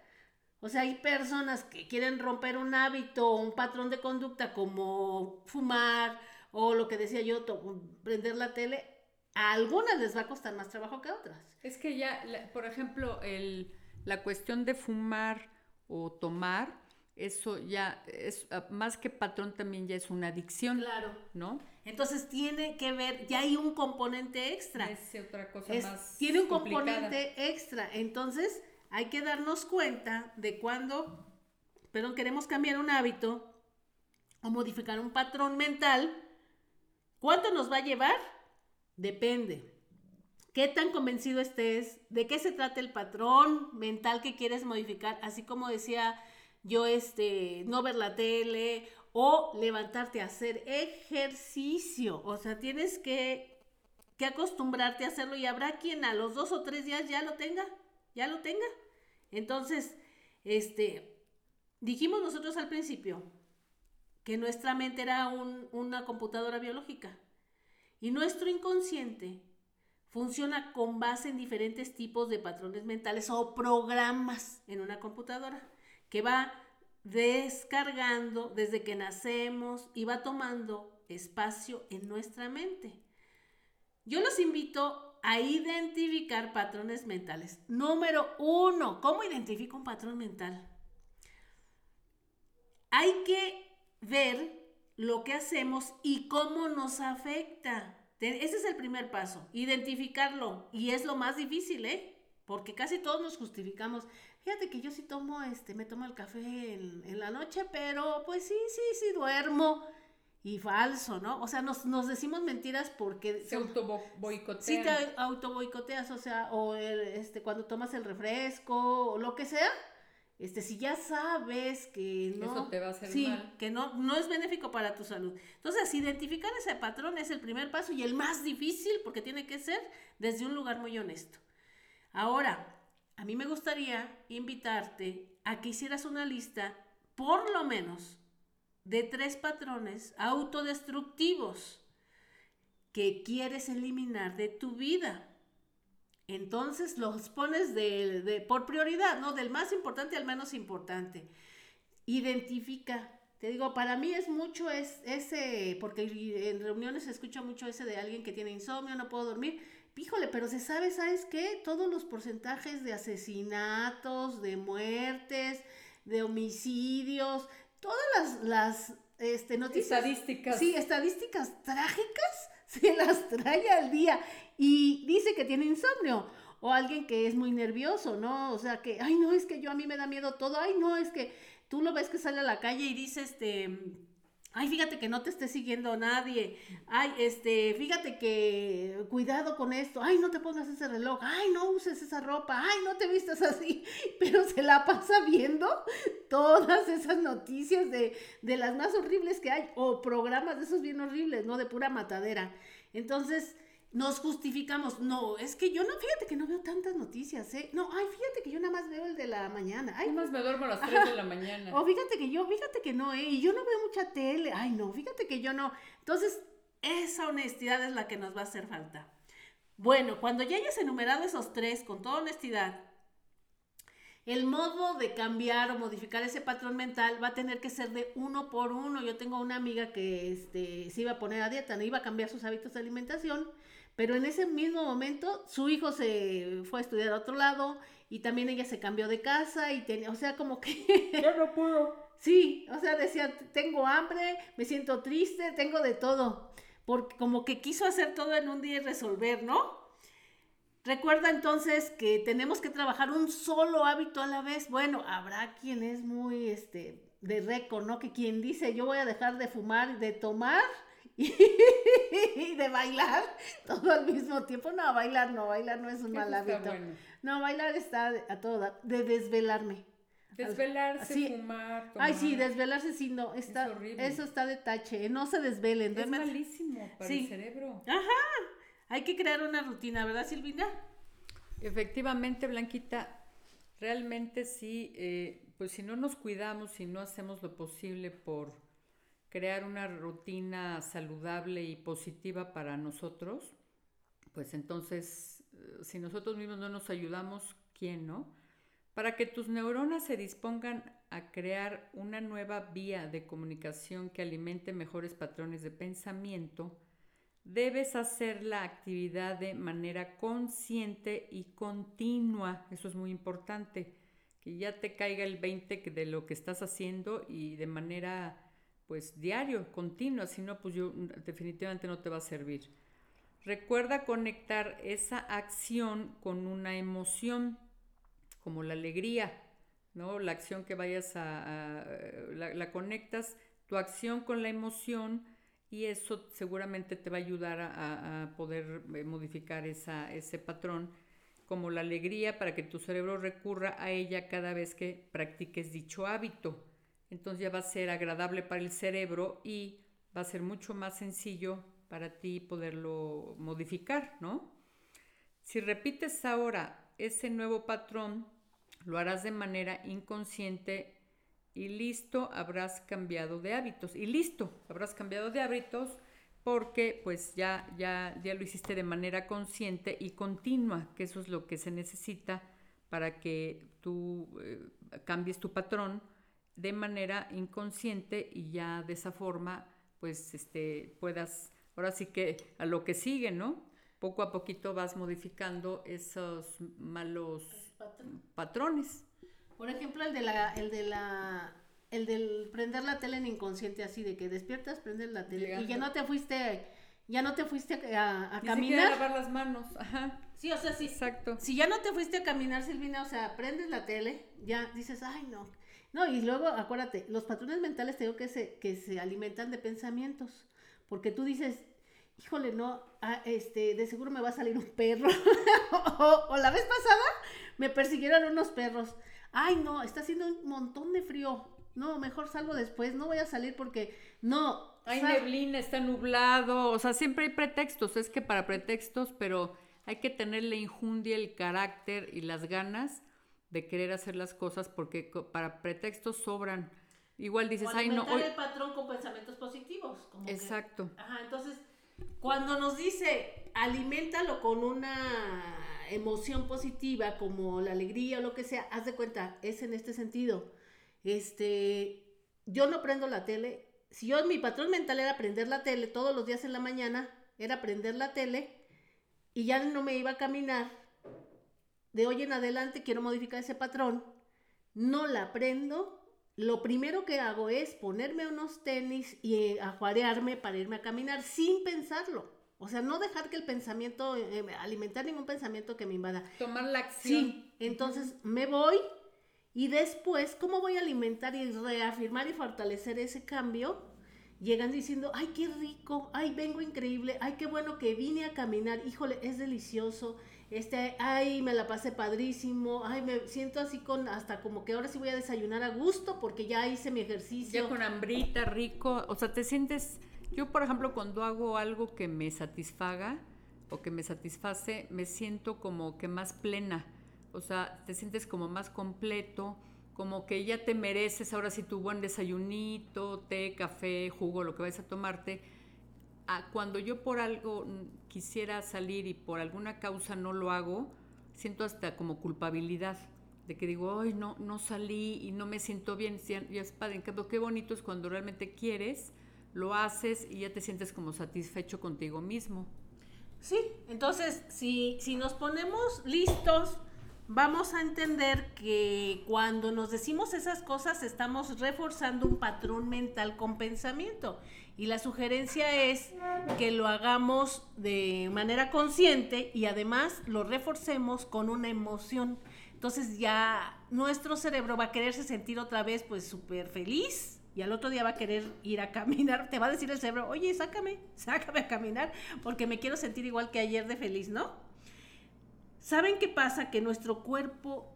O sea, hay personas que quieren romper un hábito o un patrón de conducta como fumar o lo que decía yo, prender la tele. A algunas les va a costar más trabajo que a otras. Es que ya, por ejemplo, el, la cuestión de fumar o tomar eso ya es ah, más que patrón también ya es una adicción. Claro. ¿No? Entonces tiene que ver, ya hay un componente extra. Es otra cosa más. Tiene un componente extra. Entonces hay que darnos cuenta de cuando, pero queremos cambiar un hábito o modificar un patrón mental. ¿Cuánto nos va a llevar? Depende. ¿Qué tan convencido estés? ¿De qué se trata el patrón mental que quieres modificar? Así como decía yo este, no ver la tele o levantarte a hacer ejercicio. O sea, tienes que, que acostumbrarte a hacerlo y habrá quien a los dos o tres días ya lo tenga, ya lo tenga. Entonces, este, dijimos nosotros al principio que nuestra mente era una computadora biológica y nuestro inconsciente funciona con base en diferentes tipos de patrones mentales o programas en una computadora que va descargando desde que nacemos y va tomando espacio en nuestra mente. Yo los invito a identificar patrones mentales. Número uno, ¿cómo identifico un patrón mental? Hay que ver lo que hacemos y cómo nos afecta. Ese es el primer paso, identificarlo. Y es lo más difícil, ¿eh? Porque casi todos nos justificamos. Fíjate que yo sí tomo, este, me tomo el café en, la noche, pero pues sí, sí, sí duermo. Y falso, ¿no? O sea, nos, decimos mentiras porque... Se auto boicoteas. Sí, te auto boicoteas, o sea, o este, cuando tomas el refresco, o lo que sea, este, si ya sabes que no... Eso te va a hacer sí, que no, no es benéfico para tu salud. Entonces, identificar ese patrón es el primer paso y el más difícil porque tiene que ser desde un lugar muy honesto. Ahora, a mí me gustaría invitarte a que hicieras una lista, por lo menos, de tres patrones autodestructivos que quieres eliminar de tu vida. Entonces los pones de, por prioridad, ¿no? Del más importante al menos importante. identifica. Te digo, para mí es mucho es, ese, porque en reuniones se escucha mucho ese de alguien que tiene insomnio, no puedo dormir. Híjole, pero se sabe, ¿sabes qué? Todos los porcentajes de asesinatos, de muertes, de homicidios, todas las, las este, noticias. Estadísticas. Sí, estadísticas trágicas <laughs> se las trae al día y dice que tiene insomnio. O alguien que es muy nervioso, ¿no? O sea, que, ay, no, es que yo a mí me da miedo todo, ay, no, es que tú lo ves que sale a la calle y dice, este, ay, fíjate que no te esté siguiendo nadie, ay, este, fíjate que cuidado con esto, ay, no te pongas ese reloj, ay, no uses esa ropa, ay, no te vistas así, <laughs> pero se la pasa viendo todas esas noticias de, de las más horribles que hay, o programas de esos bien horribles, ¿no? De pura matadera. Entonces, nos justificamos. No, es que yo no, fíjate que no veo tantas noticias, ¿eh? No, ay, fíjate que yo nada más veo el de la mañana. Ay, más me duermo a las 3 de la mañana. O fíjate que yo, fíjate que no, ¿eh? Y yo no veo mucha tele. Ay, no, fíjate que yo no. Entonces, esa honestidad es la que nos va a hacer falta. Bueno, cuando ya hayas enumerado esos tres con toda honestidad, el modo de cambiar o modificar ese patrón mental va a tener que ser de uno por uno. Yo tengo una amiga que este, se iba a poner a dieta, no iba a cambiar sus hábitos de alimentación pero en ese mismo momento su hijo se fue a estudiar a otro lado y también ella se cambió de casa y tenía, o sea, como que... Ya <laughs> no puedo. Sí, o sea, decía, tengo hambre, me siento triste, tengo de todo. Porque como que quiso hacer todo en un día y resolver, ¿no? Recuerda entonces que tenemos que trabajar un solo hábito a la vez. Bueno, habrá quien es muy, este, de récord, ¿no? Que quien dice, yo voy a dejar de fumar, de tomar <laughs> y de bailar todo al mismo tiempo. No, bailar no, bailar no es un mal hábito. No, bailar está a todo de desvelarme. Desvelarse, fumar. Ay, sí, desvelarse sí, no, está, eso está de tache, no se desvelen. Es malísimo para el cerebro. Ajá, hay que crear una rutina, ¿verdad, Silvina? Efectivamente, Blanquita, realmente sí, eh, pues si no nos cuidamos, si no hacemos lo posible por crear una rutina saludable y positiva para nosotros, pues entonces, eh, si nosotros mismos no nos ayudamos, ¿quién no? Para que tus neuronas se dispongan a crear una nueva vía de comunicación que alimente mejores patrones de pensamiento, debes hacer la actividad de manera consciente y continua. Eso es muy importante, que ya te caiga el 20 de lo que estás haciendo y de manera pues diario, continuo, si no, pues yo mm, definitivamente no te va a servir. Recuerda conectar esa acción con una emoción, como la alegría, ¿no? La acción que vayas a, la, conectas, tu acción con la emoción y eso seguramente te va a ayudar a, poder eh, modificar esa, ese patrón, como la alegría para que tu cerebro recurra a ella cada vez que practiques dicho hábito entonces ya va a ser agradable para el cerebro y va a ser mucho más sencillo para ti poderlo modificar, ¿no? Si repites ahora ese nuevo patrón, lo harás de manera inconsciente y listo, habrás cambiado de hábitos. Y listo, habrás cambiado de hábitos porque pues ya, ya, ya lo hiciste de manera consciente y continua, que eso es lo que se necesita para que tú eh, cambies tu patrón de manera inconsciente y ya de esa forma pues este puedas ahora sí que a lo que sigue, ¿no? Poco a poquito vas modificando esos malos patrones. Por ejemplo, el de la el de la el del prender la tele en inconsciente así de que despiertas, prendes la tele y ya no te fuiste ya no te fuiste a, a Ni caminar. lavar las manos, ajá. Sí, o sea, sí. Exacto. Si ya no te fuiste a caminar, Silvina, o sea, prendes la tele, ya dices, ay, no, no, y luego acuérdate, los patrones mentales te digo que se, que se alimentan de pensamientos, porque tú dices, híjole, no, ah, este, de seguro me va a salir un perro. <laughs> o, la vez pasada me persiguieron unos perros. Ay, no, está haciendo un montón de frío. No, mejor salgo después, no voy a salir porque no. Hay neblina, está nublado, o sea, siempre hay pretextos, es que para pretextos, pero hay que tenerle injundia, el carácter y las ganas de querer hacer las cosas porque para pretextos sobran. Igual dices, ay, no. Hoy... el patrón con pensamientos positivos. Exacto. ajá, entonces, cuando nos dice, aliméntalo con una emoción positiva, como la alegría o lo que sea, haz de cuenta, es en este sentido. este, yo no prendo la tele. Si yo, mi patrón mental era prender la tele todos los días en la mañana, era prender la tele y ya no me iba a caminar. De hoy en adelante quiero modificar ese patrón. No la prendo. Lo primero que hago es ponerme unos tenis y eh, ajuarearme para irme a caminar sin pensarlo. O sea, no dejar que el pensamiento, eh, alimentar ningún pensamiento que me invada. Tomar la acción. Sí, entonces me voy y después, ¿cómo voy a alimentar y reafirmar y fortalecer ese cambio? Llegan diciendo, ay, qué rico, ay, vengo increíble, ay, qué bueno que vine a caminar, híjole, es delicioso, este, ay, me la pasé padrísimo, ay, me siento así con, hasta como que ahora sí voy a desayunar a gusto porque ya hice mi ejercicio. Ya con hambrita, rico, o sea, te sientes, yo por ejemplo cuando hago algo que me satisfaga o que me satisface, me siento como que más plena, o sea, te sientes como más completo, como que ya te mereces ahora sí tu buen desayunito, té, café, jugo, lo que vayas a tomarte. Ah, cuando yo por algo quisiera salir y por alguna causa no lo hago, siento hasta como culpabilidad de que digo, ay, no, no salí y no me siento bien. Y es padre, en cambio, qué bonito es cuando realmente quieres, lo haces y ya te sientes como satisfecho contigo mismo. Sí, entonces, si, si nos ponemos listos, vamos a entender que cuando nos decimos esas cosas estamos reforzando un patrón mental con pensamiento. Y la sugerencia es que lo hagamos de manera consciente y además lo reforcemos con una emoción. Entonces ya nuestro cerebro va a quererse sentir otra vez pues súper feliz y al otro día va a querer ir a caminar. Te va a decir el cerebro, oye, sácame, sácame a caminar porque me quiero sentir igual que ayer de feliz, ¿no? ¿Saben qué pasa? Que nuestro cuerpo,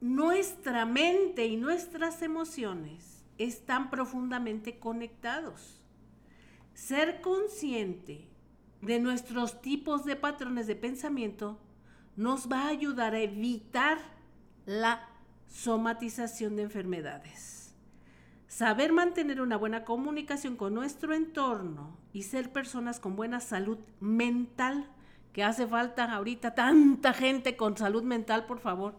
nuestra mente y nuestras emociones están profundamente conectados. Ser consciente de nuestros tipos de patrones de pensamiento nos va a ayudar a evitar la somatización de enfermedades. Saber mantener una buena comunicación con nuestro entorno y ser personas con buena salud mental que hace falta ahorita tanta gente con salud mental, por favor.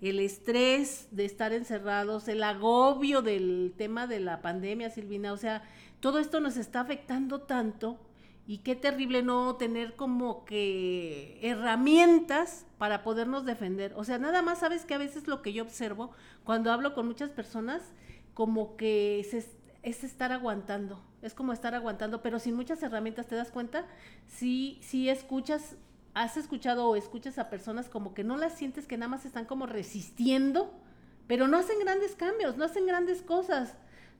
El estrés de estar encerrados, el agobio del tema de la pandemia, Silvina, o sea, todo esto nos está afectando tanto y qué terrible no tener como que herramientas para podernos defender. O sea, nada más sabes que a veces lo que yo observo cuando hablo con muchas personas, como que se, es estar aguantando, es como estar aguantando, pero sin muchas herramientas, ¿te das cuenta? Si, si escuchas, has escuchado o escuchas a personas como que no las sientes que nada más están como resistiendo, pero no hacen grandes cambios, no hacen grandes cosas.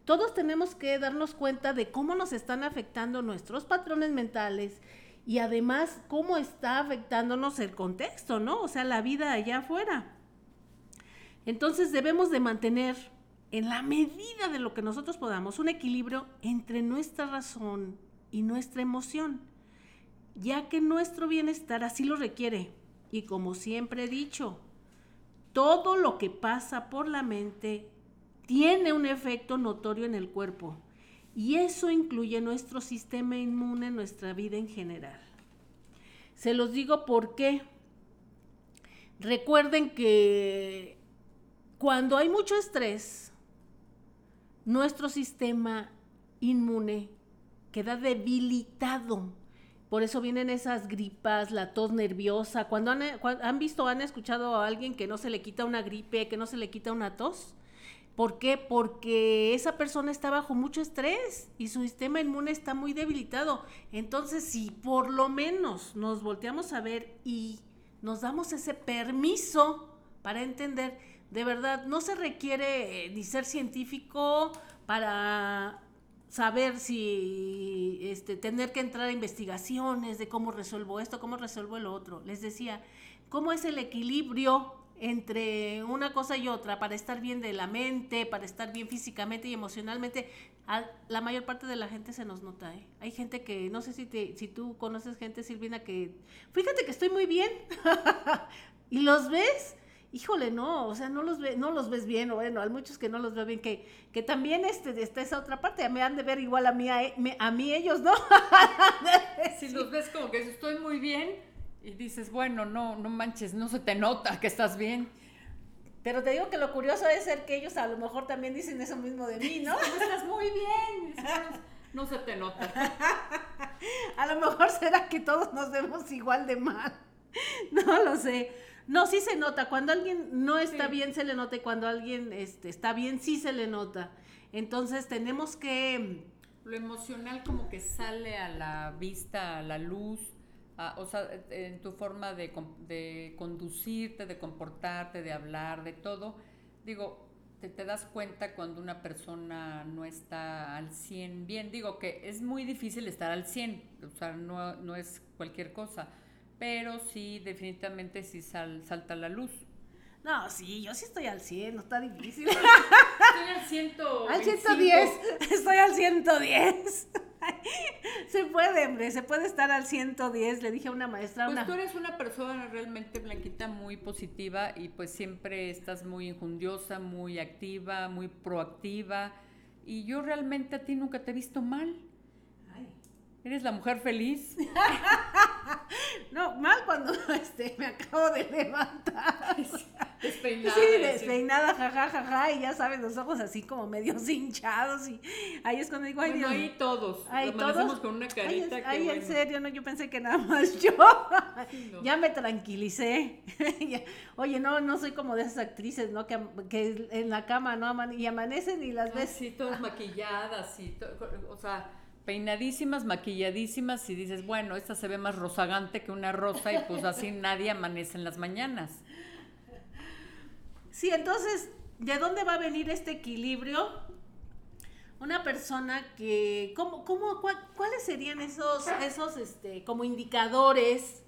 Todos tenemos que darnos cuenta de cómo nos están afectando nuestros patrones mentales y además cómo está afectándonos el contexto, ¿no? O sea, la vida allá afuera. Entonces debemos de mantener en la medida de lo que nosotros podamos, un equilibrio entre nuestra razón y nuestra emoción, ya que nuestro bienestar así lo requiere. Y como siempre he dicho, todo lo que pasa por la mente tiene un efecto notorio en el cuerpo y eso incluye nuestro sistema inmune, nuestra vida en general. Se los digo porque recuerden que cuando hay mucho estrés, nuestro sistema inmune queda debilitado. Por eso vienen esas gripas, la tos nerviosa. Cuando han, han visto, han escuchado a alguien que no se le quita una gripe, que no se le quita una tos. ¿Por qué? Porque esa persona está bajo mucho estrés y su sistema inmune está muy debilitado. Entonces, si por lo menos nos volteamos a ver y nos damos ese permiso para entender de verdad, no se requiere eh, ni ser científico para saber si este, tener que entrar a investigaciones de cómo resuelvo esto, cómo resuelvo el otro. Les decía, ¿cómo es el equilibrio entre una cosa y otra para estar bien de la mente, para estar bien físicamente y emocionalmente? La mayor parte de la gente se nos nota. ¿eh? Hay gente que, no sé si, te, si tú conoces gente, Silvina, que fíjate que estoy muy bien <laughs> y los ves híjole, no, o sea, no los, ve, no los ves bien, o bueno, hay muchos que no los veo bien, que, que también este, está esa otra parte, me han de ver igual a mí, a, a mí ellos, ¿no? <laughs> si los ves como que estoy muy bien y dices, bueno, no, no manches, no se te nota que estás bien. Pero te digo que lo curioso es ser que ellos a lo mejor también dicen eso mismo de mí, ¿no? Estás muy bien. No se te nota. <laughs> a lo mejor será que todos nos vemos igual de mal. <laughs> No lo sé. No, sí se nota. Cuando alguien no está bien, se le nota. Y cuando alguien este, está bien, sí se le nota. Entonces tenemos que... Lo emocional como que sale a la vista, a la luz, o sea, en tu forma de, de, conducirte, de comportarte, de hablar, de todo. Digo, te, te, das cuenta cuando una persona no está al 100 bien. Digo que es muy difícil estar al 100, o sea, no, no es cualquier cosa pero sí, definitivamente sí sal, salta la luz. No, sí, yo sí estoy al 100, no está difícil. <laughs> Estoy al 125. Al 110, <laughs> estoy al 110. <laughs> se puede, hombre, se puede estar al 110, le dije a una maestra. Pues tú eres una persona realmente, Blanquita, muy positiva y pues siempre estás muy injundiosa, muy activa, muy proactiva. Y yo realmente a ti nunca te he visto mal. Ay. Eres la mujer feliz. <laughs> No, mal cuando <laughs> este, me acabo de levantar. Despeinada. Sí, despeinada, jajajaja, ja, ja, y ya sabes, los ojos así como medio <laughs> hinchados y ahí es cuando digo, ay bueno, ahí todos, ahí todos, con una carita ay, en serio, no, yo pensé que nada más yo, ya me tranquilicé, oye, no, no soy como de esas actrices, ¿no? Que, que en la cama, ¿no? Y amanecen y las ves. Sí, todas maquilladas, y o sea peinadísimas, maquilladísimas y dices, bueno, esta se ve más rozagante que una rosa y pues así <laughs> nadie amanece en las mañanas. Sí, entonces, ¿de dónde va a venir este equilibrio? Una persona que, ¿cómo, cómo, ¿cuáles serían esos, esos este, como indicadores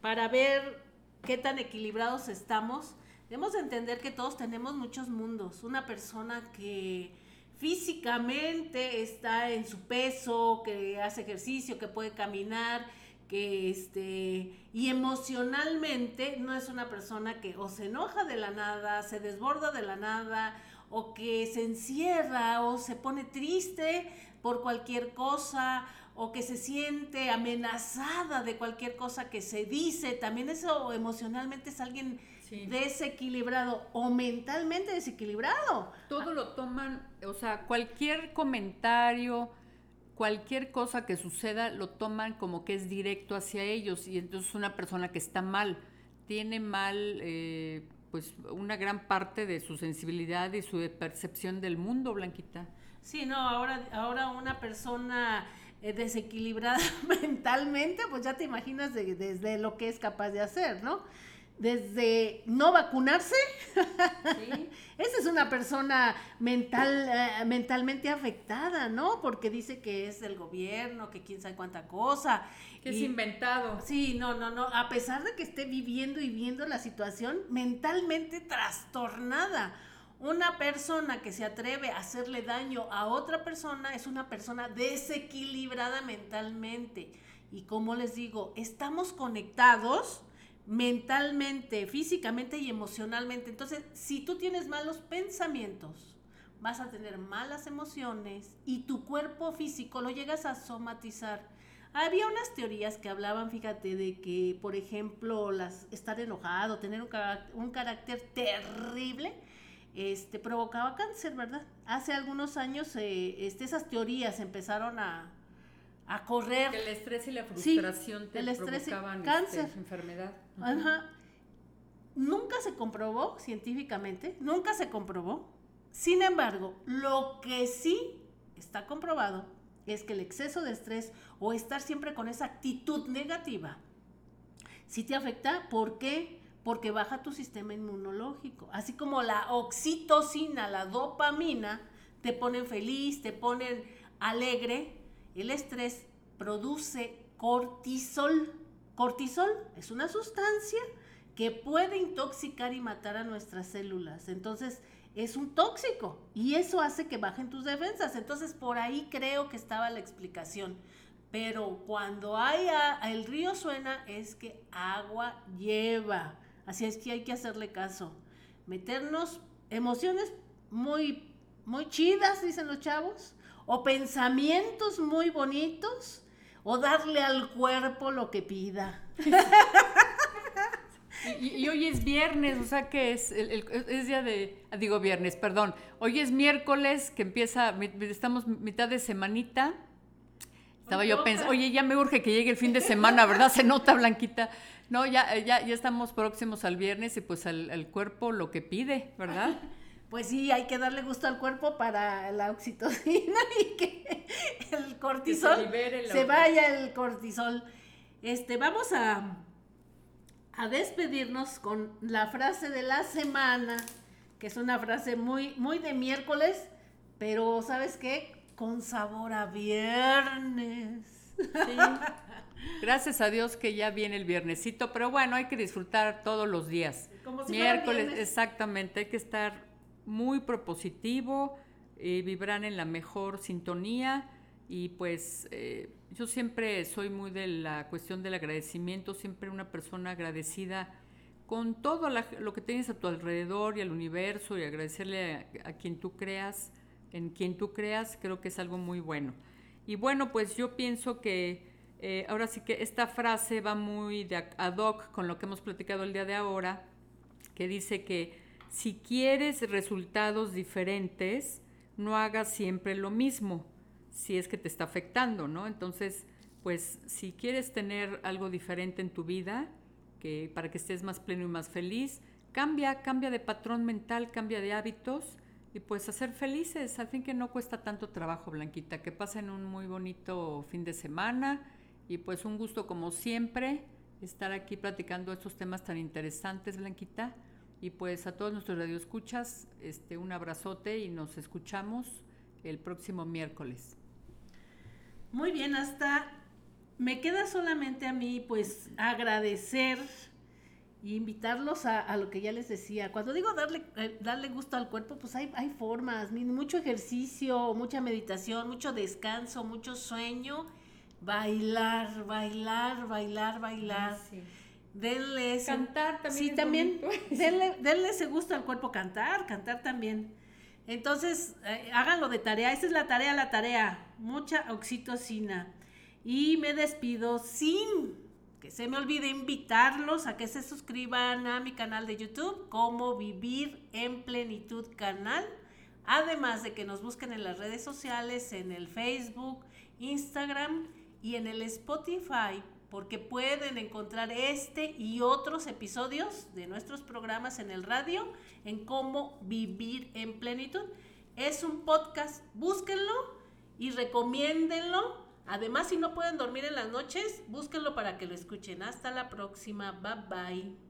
para ver qué tan equilibrados estamos? Debemos entender que todos tenemos muchos mundos. Una persona que físicamente está en su peso, que hace ejercicio, que puede caminar, que este y emocionalmente no es una persona que o se enoja de la nada, se desborda de la nada o que se encierra o se pone triste por cualquier cosa o que se siente amenazada de cualquier cosa que se dice, también eso emocionalmente es alguien desequilibrado o mentalmente desequilibrado. Todo lo toman, o sea, cualquier comentario, cualquier cosa que suceda, lo toman como que es directo hacia ellos y entonces una persona que está mal, tiene mal, eh, pues una gran parte de su sensibilidad y su percepción del mundo, Blanquita. Sí, no, ahora, ahora una persona eh, desequilibrada <laughs> mentalmente, pues ya te imaginas desde lo que es capaz de hacer, ¿no? Desde no vacunarse. <laughs> Esa es una persona mental, eh, mentalmente afectada, ¿no? Porque dice que es el gobierno, que quién sabe cuánta cosa. Que es inventado. Sí, no, no, no. A pesar de que esté viviendo y viendo la situación, mentalmente trastornada. Una persona que se atreve a hacerle daño a otra persona es una persona desequilibrada mentalmente. Y como les digo, estamos conectados mentalmente, físicamente y emocionalmente. Entonces, si tú tienes malos pensamientos, vas a tener malas emociones y tu cuerpo físico lo llegas a somatizar. Había unas teorías que hablaban, fíjate, de que, por ejemplo, las, estar enojado, tener un, un carácter terrible, este, provocaba cáncer, ¿verdad? Hace algunos años eh, este, esas teorías empezaron a, a correr. Que el estrés y la frustración te provocaban este, cáncer. enfermedad. Ajá. Nunca se comprobó científicamente, nunca se comprobó. Sin embargo, lo que sí está comprobado es que el exceso de estrés o estar siempre con esa actitud negativa sí te afecta. ¿Por qué? Porque baja tu sistema inmunológico. Así como la oxitocina, la dopamina, te ponen feliz, te ponen alegre, el estrés produce cortisol. Cortisol es una sustancia que puede intoxicar y matar a nuestras células. Entonces, es un tóxico y eso hace que bajen tus defensas. Entonces, por ahí creo que estaba la explicación. Pero cuando hay el río suena es que agua lleva. Así es que hay que hacerle caso. Meternos emociones muy muy chidas, dicen los chavos, o pensamientos muy bonitos, o darle al cuerpo lo que pida. <laughs> Y, hoy es viernes, o sea que es, es día de, digo viernes, perdón. Hoy es miércoles, que empieza, estamos mitad de semanita. Estaba yo pensando, oye, ya me urge que llegue el fin de semana, ¿verdad? Se nota, Blanquita. No, ya, ya, ya estamos próximos al viernes y pues al, cuerpo lo que pide, ¿verdad? Pues sí, hay que darle gusto al cuerpo para la oxitocina <laughs> y que el cortisol se, vaya el cortisol. Este, vamos a, a despedirnos con la frase de la semana, que es una frase muy, muy de miércoles, pero ¿sabes qué? Con sabor a viernes. Sí. Gracias a Dios que ya viene el viernesito, pero bueno, hay que disfrutar todos los días. Miércoles, exactamente, hay que estar muy propositivo, y vibrar en la mejor sintonía y pues eh, yo siempre soy muy de la cuestión del agradecimiento, siempre una persona agradecida con todo lo que tienes a tu alrededor y al universo y agradecerle a, quien tú creas, en quien tú creas, creo que es algo muy bueno. Y bueno, pues yo pienso que eh, ahora sí que esta frase va muy de ad hoc con lo que hemos platicado el día de ahora, que dice que si quieres resultados diferentes, no hagas siempre lo mismo, si es que te está afectando, ¿no? Entonces, pues si quieres tener algo diferente en tu vida, que para que estés más pleno y más feliz, cambia, cambia de patrón mental, cambia de hábitos y pues hacer felices. Al fin que no cuesta tanto trabajo, Blanquita, que pasen un muy bonito fin de semana y pues un gusto como siempre estar aquí platicando estos temas tan interesantes, Blanquita. Y pues a todos nuestros radioescuchas, este, un abrazote y nos escuchamos el próximo miércoles. Muy bien, hasta me queda solamente a mí pues agradecer e invitarlos a, lo que ya les decía. Cuando digo darle, eh, darle gusto al cuerpo, pues hay, hay formas, mucho ejercicio, mucha meditación, mucho descanso, mucho sueño bailar, bailar, bailar, bailar. sí. Denle ese, cantar también. Sí, también. <laughs> Denle, ese gusto al cuerpo cantar, cantar también. Entonces, eh, háganlo de tarea. Esa es la tarea, la tarea. Mucha oxitocina. Y me despido sin que se me olvide invitarlos a que se suscriban a mi canal de YouTube, como Vivir en Plenitud Canal. Además de que nos busquen en las redes sociales, en el Facebook, Instagram y en el Spotify, porque pueden encontrar este y otros episodios de nuestros programas en el radio en cómo vivir en plenitud. Es un podcast, búsquenlo y recomiéndenlo. Además, si no pueden dormir en las noches, búsquenlo para que lo escuchen. Hasta la próxima. Bye bye.